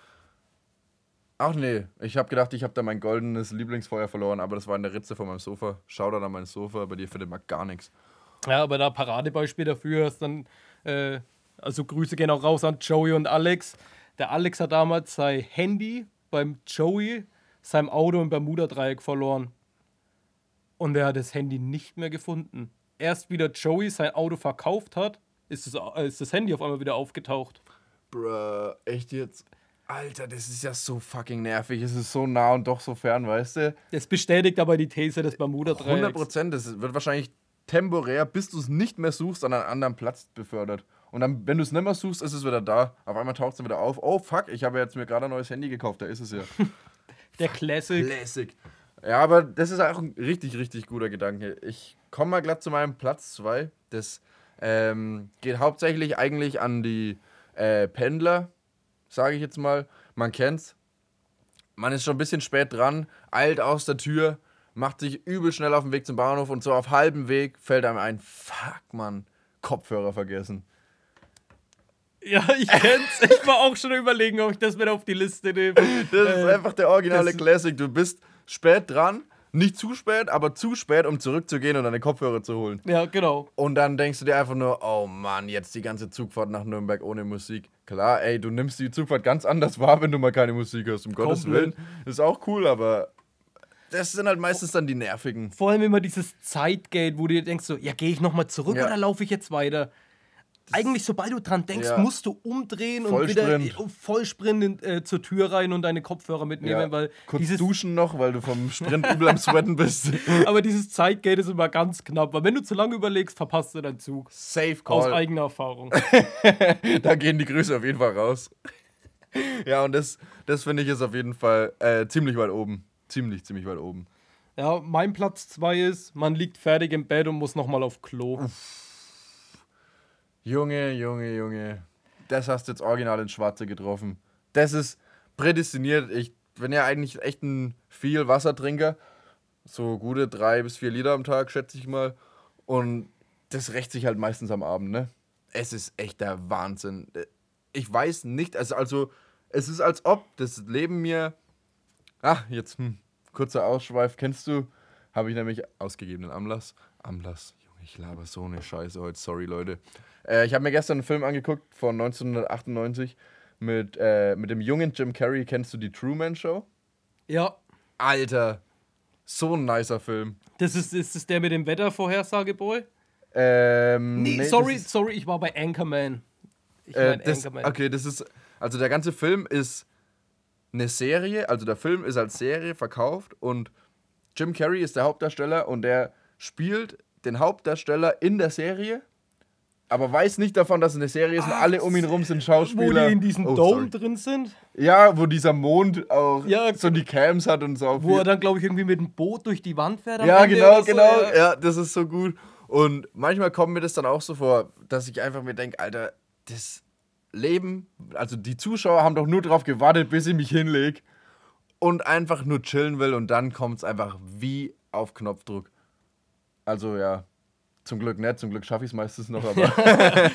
Ach nee, ich habe gedacht, ich habe da mein goldenes Lieblingsfeuer verloren, aber das war in der Ritze von meinem Sofa. Schau da an mein Sofa, bei dir findet man gar nichts. Ja, aber da Paradebeispiel dafür ist dann, äh, also Grüße gehen auch raus an Joey und Alex. Der Alex hat damals sein Handy beim Joey, seinem Auto im Bermuda-Dreieck verloren. Und er hat das Handy nicht mehr gefunden. Erst wieder Joey sein Auto verkauft hat, ist das, äh, ist das Handy auf einmal wieder aufgetaucht. Bruh, echt jetzt? Alter, das ist ja so fucking nervig. Es ist so nah und doch so fern, weißt du? Das bestätigt aber die These des 100 Bermuda-Dreiecks. Prozent. Das wird wahrscheinlich temporär, bis du es nicht mehr suchst, an einen anderen Platz befördert. Und dann, wenn du es nicht mehr suchst, ist es wieder da. Auf einmal taucht es wieder auf. Oh fuck, ich habe jetzt mir gerade ein neues Handy gekauft. Da ist es ja. Der Classic. Classic. Ja, aber das ist auch ein richtig, richtig guter Gedanke. Ich komme mal glatt zu meinem Platz 2. Das ähm, geht hauptsächlich eigentlich an die äh, Pendler, sage ich jetzt mal. Man kennt's. Man ist schon ein bisschen spät dran, eilt aus der Tür, macht sich übel schnell auf den Weg zum Bahnhof und so auf halbem Weg fällt einem ein, fuck man, Kopfhörer vergessen. Ja, ich kenn's. Ich war auch schon überlegen, ob ich das mit auf die Liste nehme. Das ist Äh, einfach der originale das- Classic. Du bist spät dran, nicht zu spät, aber zu spät, um zurückzugehen und deine Kopfhörer zu holen. Ja, genau. Und dann denkst du dir einfach nur, oh Mann, jetzt die ganze Zugfahrt nach Nürnberg ohne Musik. Klar, ey, du nimmst die Zugfahrt ganz anders wahr, wenn du mal keine Musik hast. Um Gottes Komplett. Willen. Ist auch cool, aber das sind halt meistens dann die nervigen. Vor allem immer dieses Zeitgate, wo du dir denkst so, ja, gehe ich nochmal zurück Ja. oder laufe ich jetzt weiter? Eigentlich, sobald du dran denkst, Ja. musst du umdrehen und Vollsprint. wieder Vollsprint in, äh, zur Tür rein und deine Kopfhörer mitnehmen, weil Kurz dieses, duschen noch, weil du vom Sprint übel am Sweaten bist. aber dieses Zeitgate ist immer ganz knapp, weil wenn du zu lange überlegst, verpasst du deinen Zug. Safe Aus Call. eigener Erfahrung. da gehen die Grüße auf jeden Fall raus. ja, und das, das finde ich ist auf jeden Fall äh, ziemlich weit oben. Ziemlich, ziemlich weit oben. ja, mein Platz 2 ist, man liegt fertig im Bett und muss nochmal auf Klo. Junge, Junge, Junge. Das hast du jetzt original ins Schwarze getroffen. Das ist prädestiniert. Ich bin ja eigentlich echt ein viel Wassertrinker. So gute drei bis vier Liter am Tag, schätze ich mal. Und das rächt sich halt meistens am Abend, ne? Es ist echt der Wahnsinn. Ich weiß nicht, also, also es ist als ob das Leben mir. Ach, jetzt, hm, kurzer Ausschweif. Kennst du? Habe ich nämlich ausgegebenen Anlass. Anlass. Ich laber so eine Scheiße heute. Sorry, Leute. Äh, ich habe mir gestern einen Film angeguckt von 1998 mit, äh, mit dem jungen Jim Carrey. Kennst du die Truman Show? Ja, Alter, so ein nicer Film. das ist, ist das der mit dem Wettervorhersageboy? Ähm, Nee, nee, sorry, ist- sorry, ich war bei Anchorman. Ich Äh, das, Anchorman. okay, das ist. Also der ganze Film ist eine Serie, also der Film ist als Serie verkauft und Jim Carrey ist der Hauptdarsteller und der spielt den Hauptdarsteller in der Serie, aber weiß nicht davon, dass es eine Serie ist und alle um ihn rum sind Wo Schauspieler. die in diesem Oh, Dome sorry. drin sind, Ja, wo dieser Mond auch Ja, so die Cams hat und so. wo viel- er dann, glaube ich, irgendwie mit dem Boot durch die Wand fährt. Ja, Ende genau, so, genau. ja. Ja, das ist so gut. Und manchmal kommt mir das dann auch so vor, dass ich einfach mir denke, Alter, das Leben, also die Zuschauer haben doch nur darauf gewartet, bis ich mich hinlege und einfach nur chillen will und dann kommt es einfach wie auf Knopfdruck. Also ja, zum Glück nicht, zum Glück schaffe ich es meistens noch, aber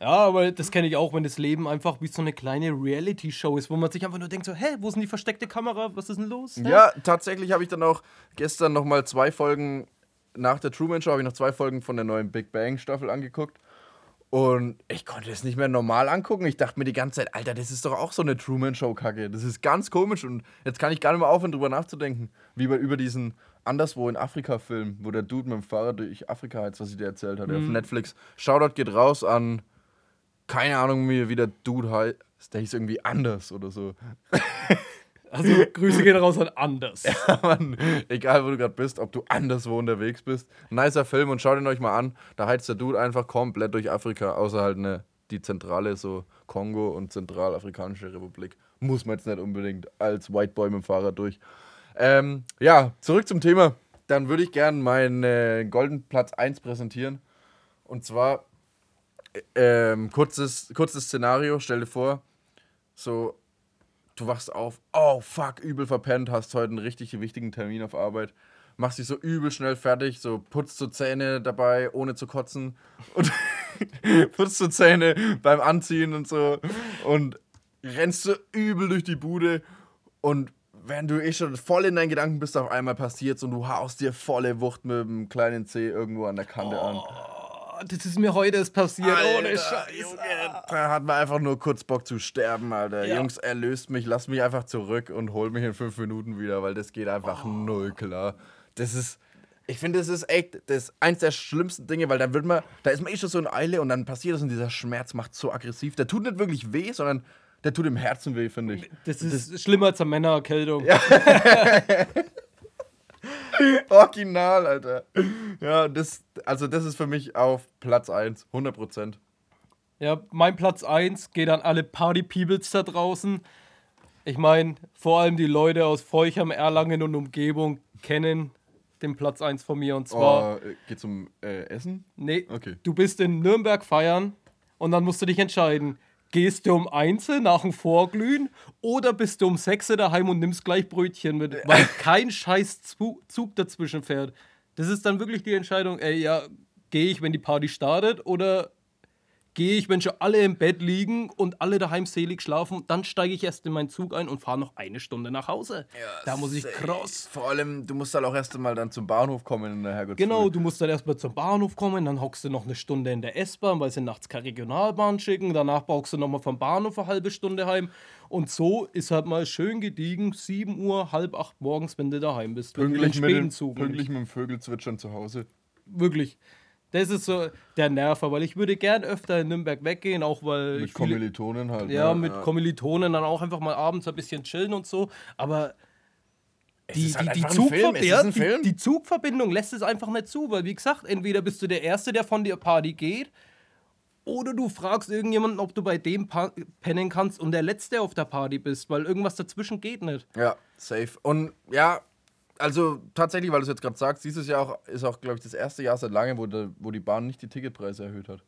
Ja, aber das kenne ich auch, wenn das Leben einfach wie so eine kleine Reality-Show ist, wo man sich einfach nur denkt so, hä, wo ist denn die versteckte Kamera? Was ist denn los? Hä? ja, tatsächlich habe ich dann auch gestern nochmal zwei Folgen nach der Truman Show, habe ich noch zwei Folgen von der neuen Big Bang Staffel angeguckt. Und ich konnte das nicht mehr normal angucken. Ich dachte mir die ganze Zeit, Alter, das ist doch auch so eine Truman-Show-Kacke. Das ist ganz komisch und jetzt kann ich gar nicht mehr aufhören, drüber nachzudenken. Wie bei über diesen anderswo in Afrika-Film, wo der Dude mit dem Fahrrad durch Afrika heizt, was ich dir erzählt hatte, auf Netflix. Shoutout geht raus an, keine Ahnung, wie, wie der Dude heißt. Der hieß irgendwie anders oder so. Also Grüße gehen raus an Anders. Ja, Mann, egal wo du gerade bist, ob du anderswo unterwegs bist. Nicer Film und schaut ihn euch mal an. Da heizt der Dude einfach komplett durch Afrika, außer halt ne, die Zentrale, so Kongo und Zentralafrikanische Republik. Muss man jetzt nicht unbedingt als White Boy mit dem Fahrrad durch. Ähm, ja, zurück zum Thema. Dann würde ich gerne meinen äh, Golden Platz 1 präsentieren. Und zwar, äh, ähm, kurzes, kurzes Szenario, stell dir vor, so du wachst auf, oh fuck, übel verpennt, hast heute einen richtig wichtigen Termin auf Arbeit, machst dich so übel schnell fertig, so putzt so Zähne dabei, ohne zu kotzen und putzt so Zähne beim Anziehen und so und rennst so übel durch die Bude und wenn du eh schon voll in deinen Gedanken bist, auf einmal passiert's und du haust dir volle Wucht mit dem kleinen Zeh irgendwo an der Kante an. Oh, das ist mir heute erst passiert, ohne Scheiß. Junge, da hat man einfach nur kurz Bock zu sterben, Alter. Ja. Jungs, erlöst mich, lass mich einfach zurück und hol mich in fünf Minuten wieder, weil das geht Oh. einfach null klar. Das ist, ich finde, das ist echt, das ist eins der schlimmsten Dinge, weil dann wird man, da ist man eh schon so in Eile und dann passiert das und dieser Schmerz macht so aggressiv. Der tut nicht wirklich weh, sondern der tut im Herzen weh, finde ich. Das ist schlimmer als eine Männererkältung. Original, Alter. Ja, das, also das ist für mich auf Platz 1, 100 Prozent. Ja, mein Platz 1 geht an alle Party-Peoples da draußen. Ich meine, vor allem die Leute aus Feucham, Erlangen und Umgebung kennen den Platz 1 von mir. Und zwar, Oh, geht's um äh, Essen? nee, Okay. du bist in Nürnberg feiern und dann musst du dich entscheiden. Gehst du um Einzel nach dem Vorglühen oder bist du um Sechse daheim und nimmst gleich Brötchen mit, weil kein scheiß Zu- Zug dazwischen fährt. Das ist dann wirklich die Entscheidung, ey, ja, gehe ich, wenn die Party startet oder gehe ich, wenn schon alle im Bett liegen und alle daheim selig schlafen, dann steige ich erst in meinen Zug ein und fahre noch eine Stunde nach Hause. da muss ich cross. Vor allem, du musst halt auch erst einmal dann zum Bahnhof kommen in der Herrgottsfrüh. Genau, du musst dann erstmal zum Bahnhof kommen, dann hockst du noch eine Stunde in der S-Bahn, weil sie nachts keine Regionalbahn schicken. Danach brauchst du nochmal vom Bahnhof eine halbe Stunde heim. Und so ist halt mal schön gediegen, 7 Uhr, halb acht morgens, wenn du daheim bist. Pünktlich, mit, dem- pünktlich mit dem Vögelzwitschern zu Hause. Wirklich. Das ist so der Nerver, weil ich würde gern öfter in Nürnberg weggehen, auch weil Mit ich viele, Kommilitonen halt. ja, ne? mit Kommilitonen dann auch einfach mal abends ein bisschen chillen und so. Aber die, halt ja, die Zugverbindung lässt es einfach nicht zu, weil wie gesagt, entweder bist du der Erste, der von der Party geht, oder du fragst irgendjemanden, ob du bei dem pa pennen kannst und der Letzte auf der Party bist, weil irgendwas dazwischen geht nicht. Ja, safe. Und ja, also tatsächlich, weil du es jetzt gerade sagst, dieses Jahr auch, ist auch, glaube ich, das erste Jahr seit langem, wo, der, wo die Bahn nicht die Ticketpreise erhöht hat.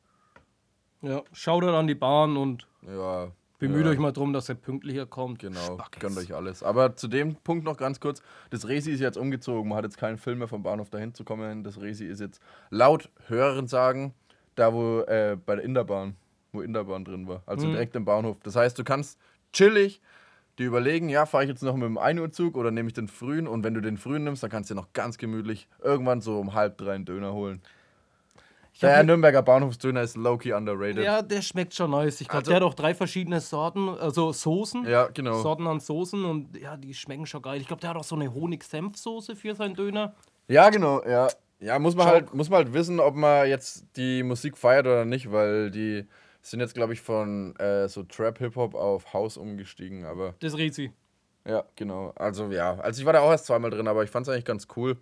Ja, schaut dann an die Bahn und Ja. bemüht ja. euch mal drum, dass er pünktlicher kommt. Genau, Spackes. gönnt euch alles. Aber zu dem Punkt noch ganz kurz: Das Resi ist jetzt umgezogen. Man hat jetzt keinen Film mehr vom Bahnhof dahin zu kommen. Das Resi ist jetzt laut Hörern sagen, da wo äh, bei der Inderbahn, wo Inderbahn drin war. Also Mhm. direkt im Bahnhof. Das heißt, du kannst chillig dir überlegen, ja, fahre ich jetzt noch mit dem 1 Uhr Zug oder nehme ich den frühen? Und wenn du den frühen nimmst, dann kannst du dir noch ganz gemütlich irgendwann so um halb drei einen Döner holen. Der Nürnberger Bahnhofsdöner ist low-key underrated. Ja, der schmeckt schon nice. Ich glaube, Also- der hat auch drei verschiedene Sorten, also Soßen. Ja, genau. Sorten an Soßen und ja, die schmecken schon geil. Ich glaube, der hat auch so eine Honig-Senf-Soße für seinen Döner. Ja, genau, ja. Ja, muss man, halt, muss man halt wissen, ob man jetzt die Musik feiert oder nicht, weil die sind jetzt, glaube ich, von äh, so Trap-Hip-Hop auf House umgestiegen, aber Das Rezi. ja, genau. Also ja, also ich war da auch erst zweimal drin, aber ich fand es eigentlich ganz cool.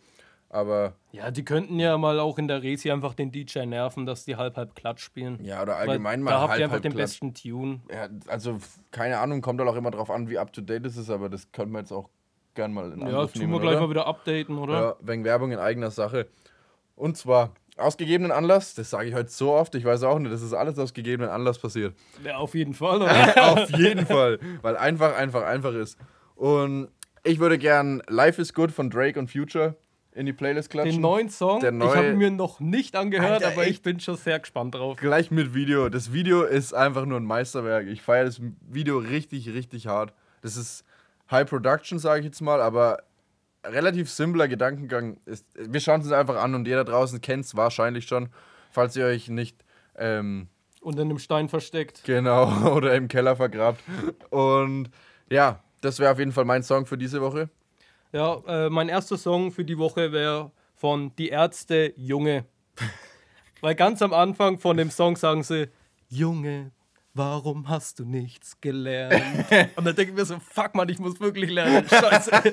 Aber Ja, die könnten ja mal auch in der Rezi einfach den DJ nerven, dass die halb halb Klatsch spielen. ja, oder Weil allgemein mal Da habt ihr einfach halb den Klatsch. besten Tune. Ja, also keine Ahnung, kommt halt auch immer drauf an, wie up to date es ist, aber das könnten wir jetzt auch gern mal in Ja, Angriff tun nehmen, wir gleich oder? mal wieder updaten, oder? Ja, wegen Werbung in eigener Sache. Und zwar aus gegebenen Anlass, das sage ich heute so oft, ich weiß auch nicht, das ist alles aus gegebenen Anlass passiert. Ja, auf jeden Fall, oder? Auf jeden Fall, weil einfach, einfach, einfach ist. Und ich würde gern Life is Good von Drake und Future in die Playlist klatschen. Den neuen Song, Der ich neue- habe mir noch nicht angehört, Alter, aber ich bin schon sehr gespannt drauf. Gleich mit Video. Das Video ist einfach nur ein Meisterwerk. Ich feiere das Video richtig, richtig hart. Das ist High Production, sage ich jetzt mal, aber relativ simpler Gedankengang. Ist, wir schauen es uns einfach an und jeder draußen kennt es wahrscheinlich schon, falls ihr euch nicht ähm, Unter einem Stein versteckt. genau oder im Keller vergrabt. Und ja, das wäre auf jeden Fall mein Song für diese Woche. Ja, äh, mein erster Song für die Woche wäre von Die Ärzte Junge. Weil ganz am Anfang von dem Song sagen sie, Junge, warum hast du nichts gelernt? Und dann denke ich mir so, fuck man, ich muss wirklich lernen. Scheiße.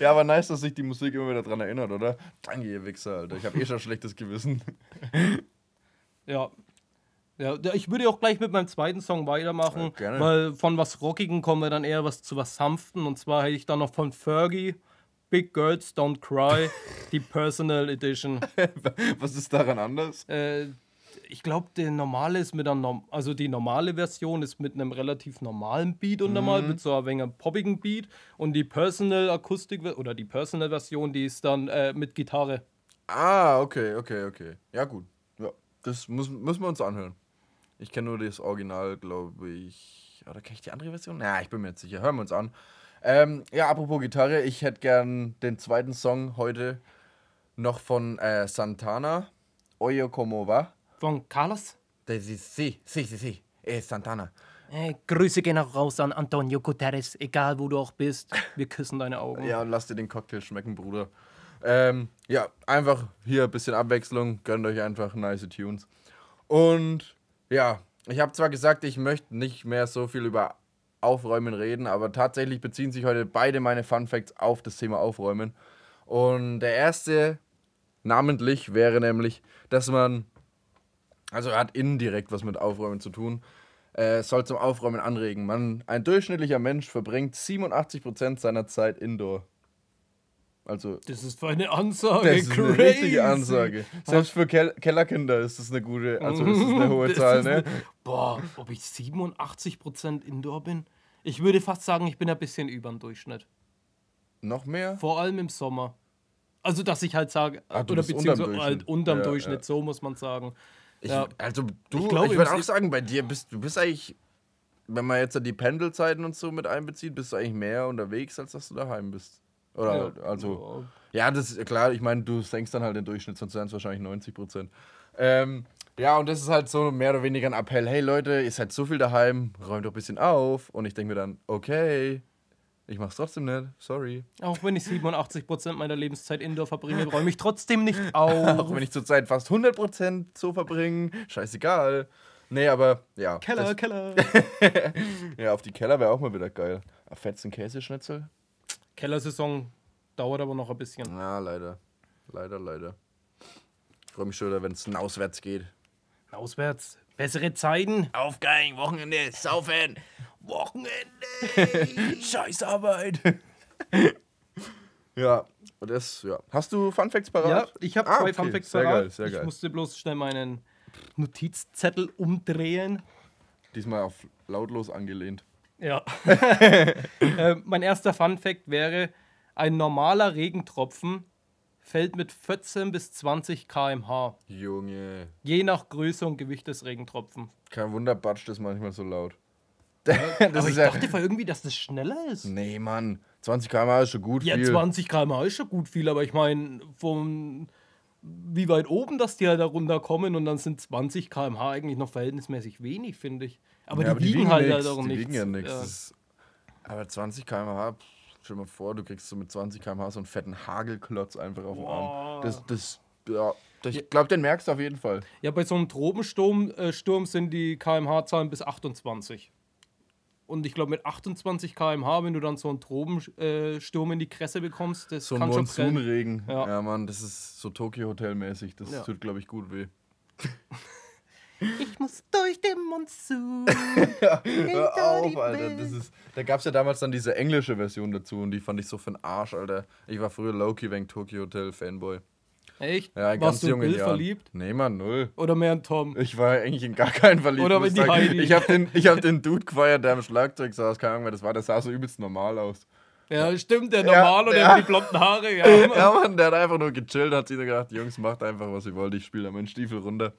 Ja, aber nice, dass sich die Musik immer wieder dran erinnert, oder? Danke, ihr Wichser, Alter. Ich habe eh schon schlechtes Gewissen. Ja. Ja, ich würde auch gleich mit meinem zweiten Song weitermachen, Ja, gerne. weil von was Rockigen kommen wir dann eher was zu was Sanften. Und zwar hätte ich dann noch von Fergie Big Girls Don't Cry, die Personal Edition. Was ist daran anders? Äh, ich glaube, der normale ist mit einem, Norm- also die normale Version ist mit einem relativ normalen Beat untermalt, mit so ein wenig poppigen Beat. Und die Personal Akustik oder die Personal Version, die ist dann äh, mit Gitarre. Ah, okay, okay, okay. Ja, gut. Ja, das muss, müssen wir uns anhören. Ich kenne nur das Original, glaube ich. Oder kenne ich die andere Version? Na, ich bin mir jetzt sicher. Hören wir uns an. Ähm, ja, apropos Gitarre, ich hätte gern den zweiten Song heute noch von äh, Santana. Oyo como va. Von Carlos. Das ist sí, sí, sí, sí. Eh, Santana. Äh, Grüße gehen auch raus an Antonio Guterres, egal wo du auch bist. Wir küssen deine Augen. Ja, und lass dir den Cocktail schmecken, Bruder. Ähm, ja, einfach hier ein bisschen Abwechslung. Gönnt euch einfach nice Tunes. Und ja, ich habe zwar gesagt, ich möchte nicht mehr so viel über Aufräumen reden, aber tatsächlich beziehen sich heute beide meine Fun Facts auf das Thema Aufräumen. Und der erste namentlich wäre nämlich, dass man, also hat indirekt was mit Aufräumen zu tun, äh, soll zum Aufräumen anregen. Man, ein durchschnittlicher Mensch verbringt 87% seiner Zeit indoor. Also, Das ist für eine Ansage. das ist eine crazy. richtige Ansage. Selbst für Kel Kellerkinder ist das eine gute, also ist das eine hohe Das Zahl, ne? eine- Boah, ob ich 87% Indoor bin? Ich würde fast sagen, ich bin ein bisschen über dem Durchschnitt. Noch mehr? Vor allem im Sommer. Also, dass ich halt sage, Ah, oder unterm beziehungsweise Durchschnitt. halt unterm Ja, Durchschnitt, ja. so muss man sagen. Ich, Ja. Also du, Ich ich, glaub, würde auch sagen, bei dir bist du bist eigentlich, wenn man jetzt die Pendelzeiten und so mit einbezieht, bist du eigentlich mehr unterwegs, als dass du daheim bist. Oder Ja. also. Ja, das ist klar, ich meine, du senkst dann halt den Durchschnitt, sonst wären es wahrscheinlich 90 Prozent. Ähm, ja, und das ist halt so mehr oder weniger ein Appell, hey Leute, ihr seid so viel daheim, räumt doch ein bisschen auf. Und ich denke mir dann, okay, ich mach's trotzdem nicht, sorry. Auch wenn ich 87% meiner Lebenszeit Indoor verbringe, räume ich trotzdem nicht auf. Auch wenn ich zurzeit fast 100% so verbringe, scheißegal. Nee, aber ja. Keller, das- Keller. Ja, auf die Keller wäre auch mal wieder geil. Ah, Fetzen Käseschnitzel? Kellersaison dauert aber noch ein bisschen. Ja, leider. Leider, leider. Ich freue mich schon wieder, wenn es auswärts geht. Auswärts. Bessere Zeiten. Aufgeigen, Wochenende, saufen. Wochenende. Scheißarbeit. ja, und das, ja. Hast du Fun Facts Ja, parat? ich habe Ah, zwei okay. Fun Facts Sehr parat. geil, sehr ich geil. musste bloß schnell meinen Notizzettel umdrehen. Diesmal auf lautlos angelehnt. Ja. äh, mein erster Fun Fact wäre, ein normaler Regentropfen fällt mit 14 bis 20 km/h. Junge. Je nach Größe und Gewicht des Regentropfen. Kein Wunder, batscht das manchmal so laut. Aber das ich ist ja. dachte vor irgendwie, dass das schneller ist. Nee, Mann. 20 km/h ist schon gut Ja, viel. 20 km/h ist schon gut viel, aber ich meine, von wie weit oben, dass die halt da runterkommen und dann sind 20 km/h eigentlich noch verhältnismäßig wenig, finde ich. Aber, Ja, die, wiegen halt nix, halt auch die nichts. wiegen ja nichts. Ja. Aber 20 km/h, stell dir mal vor, du kriegst so mit 20 km/h so einen fetten Hagelklotz einfach auf den Arm. Das, das, ja, ich glaube, den merkst du auf jeden Fall. Ja, bei so einem Tropensturm äh, Sturm sind die kmh-Zahlen bis 28. Und ich glaube, mit 28 km/h, wenn du dann so einen Tropensturm äh, in die Kresse bekommst, das So kann schon prellen. Monsunregen. Ja. Ja. Mann, das ist so Tokyo-Hotel-mäßig. Das Ja. tut, glaube ich, gut weh. Ich muss durch den Monsun. Hör Hinter auf, die Alter. Welt. Das ist, da gab es ja damals dann diese englische Version dazu und die fand ich so für den Arsch, Alter. Ich war früher Loki wegen Tokyo Hotel Fanboy. Echt? Ja, in Warst ganz du in Bill Jahren. verliebt? Nee, Mann, null. Oder mehr in Tom? Ich war eigentlich in gar keinen verliebt. Oder in die sagen. Heidi. Ich habe den, ich hab den Dude gefeiert, der am Schlagzeug saß. Keine Ahnung, wer das war. Der sah so übelst normal aus. Ja, stimmt, der Ja, normal und der ja. hat die blonden Haare. Ja, Mann. Ja, Mann, der hat einfach nur gechillt, hat sich gedacht, Jungs, macht einfach, was ihr wollt. Ich spiele da meinen Stiefel runter.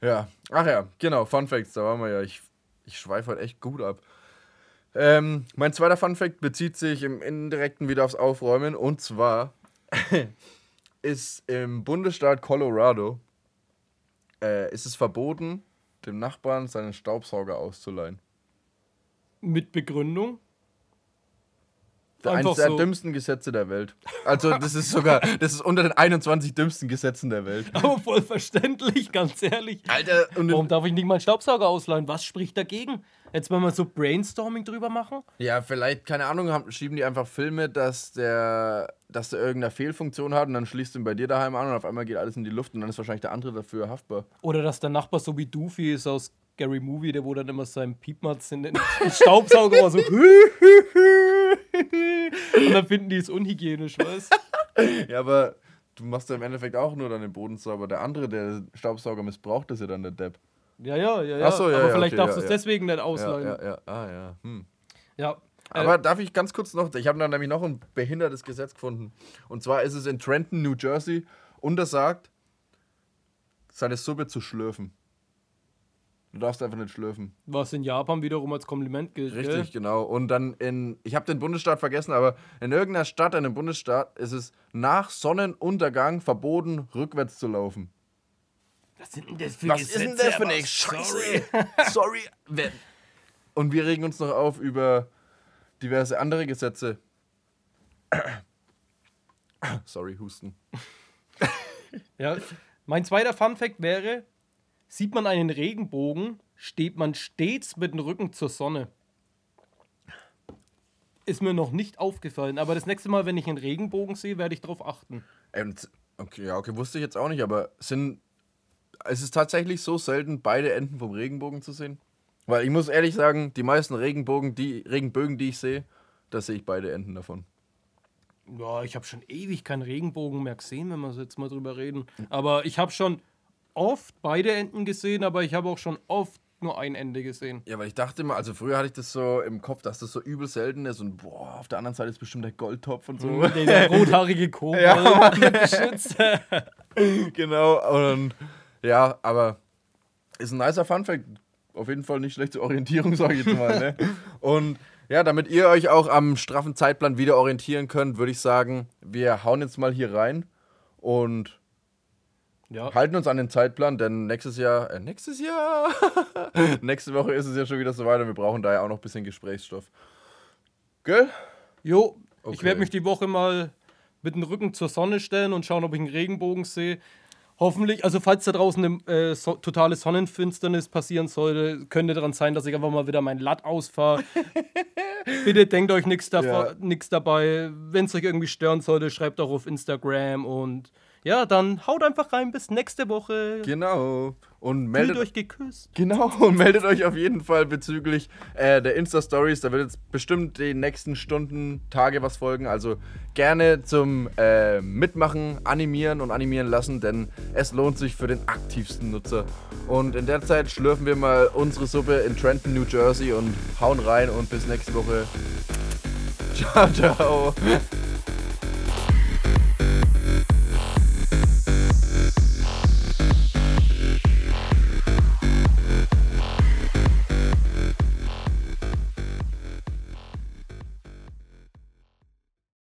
Ja, ach ja, genau, Fun Facts, da waren wir ja. Ich, ich schweife heute echt gut ab. Ähm, mein zweiter Fun Fact bezieht sich im Indirekten wieder aufs Aufräumen. Und zwar ist im Bundesstaat Colorado äh, ist es verboten, dem Nachbarn seinen Staubsauger auszuleihen. Mit Begründung. Eines der so. dümmsten Gesetze der Welt. Also, das ist sogar, das ist unter den 21 dümmsten Gesetzen der Welt. Aber voll verständlich, ganz ehrlich. Alter, und Warum darf ich nicht mal einen Staubsauger ausleihen? Was spricht dagegen? Jetzt mal mal so Brainstorming drüber machen? Ja, vielleicht, keine Ahnung, haben, schieben die einfach Filme, dass der, dass der irgendeine Fehlfunktion hat und dann schließt du ihn bei dir daheim an und auf einmal geht alles in die Luft und dann ist wahrscheinlich der andere dafür haftbar. Oder dass der Nachbar so wie Doofy ist aus Scary Movie, der wo dann immer seinen Piepmatz in den Staubsauger war so. Und dann finden die es unhygienisch, weißt Ja, aber du machst ja im Endeffekt auch nur dann den Boden sauber. Der andere, der Staubsauger missbraucht, ist ja dann der Depp. Ja, ja, ja, ja. Ach so, ja, Aber ja, vielleicht okay, darfst du es deswegen nicht ausleihen. ja, ja. Ah, ja. Hm. Ja. Äh, Aber darf ich ganz kurz noch, ich habe da nämlich noch ein behindertes Gesetz gefunden. Und zwar ist es in Trenton, New Jersey, untersagt, seine Suppe zu schlürfen. Du darfst einfach nicht schlürfen. was in Japan wiederum als Kompliment gilt. Richtig, genau. Und dann in, ich habe den Bundesstaat vergessen, aber in irgendeiner Stadt, in einem Bundesstaat, ist es nach Sonnenuntergang verboten, rückwärts zu laufen. Was sind denn das für Was ist denn das für eine Scheiße? Sorry. Wer- Und wir regen uns noch auf über diverse andere Gesetze. Sorry, Husten. Ja. Mein zweiter Funfact wäre: Sieht man einen Regenbogen, steht man stets mit dem Rücken zur Sonne. Ist mir noch nicht aufgefallen, aber das nächste Mal, wenn ich einen Regenbogen sehe, werde ich darauf achten. Ähm, okay, ja, okay, wusste ich jetzt auch nicht, aber sind. Es ist tatsächlich so selten, beide Enden vom Regenbogen zu sehen. Weil ich muss ehrlich sagen, die meisten Regenbogen, die Regenbögen, die ich sehe, da sehe ich beide Enden davon. Ja, ich habe schon ewig keinen Regenbogen mehr gesehen, wenn wir jetzt mal drüber reden. Aber ich habe schon oft beide Enden gesehen, aber ich habe auch schon oft nur ein Ende gesehen. Ja, weil ich dachte immer, also früher hatte ich das so im Kopf, dass das so übel selten ist und boah, auf der anderen Seite ist bestimmt der Goldtopf und so. Der, der rothaarige Kobold Ja, mit Geschütze. genau, und ja, aber ist ein nicer Funfact. Auf jeden Fall nicht schlecht zur Orientierung, sage ich jetzt mal. Ne? Und ja, damit ihr euch auch am straffen Zeitplan wieder orientieren könnt, würde ich sagen, wir hauen jetzt mal hier rein und Ja, halten uns an den Zeitplan, denn nächstes Jahr, äh, nächstes Jahr, nächste Woche ist es ja schon wieder so weit und wir brauchen da ja auch noch ein bisschen Gesprächsstoff. Gell? Jo, ich Okay. werde mich die Woche mal mit dem Rücken zur Sonne stellen und schauen, ob ich einen Regenbogen sehe. Hoffentlich, also falls da draußen eine äh, so, totale Sonnenfinsternis passieren sollte, könnte daran sein, dass ich einfach mal wieder mein Latt ausfahre. Bitte denkt euch nichts Ja. dabei. Wenn es euch irgendwie stören sollte, schreibt auch auf Instagram und ja, dann haut einfach rein bis nächste Woche. Genau. Und Fühlt meldet euch geküsst. Genau, und meldet euch auf jeden Fall bezüglich äh, der Insta-Stories. Da wird jetzt bestimmt die nächsten Stunden, Tage was folgen. Also gerne zum äh, Mitmachen, animieren und animieren lassen, denn es lohnt sich für den aktivsten Nutzer. Und in der Zeit schlürfen wir mal unsere Suppe in Trenton, New Jersey und hauen rein und bis nächste Woche. Ciao, ciao.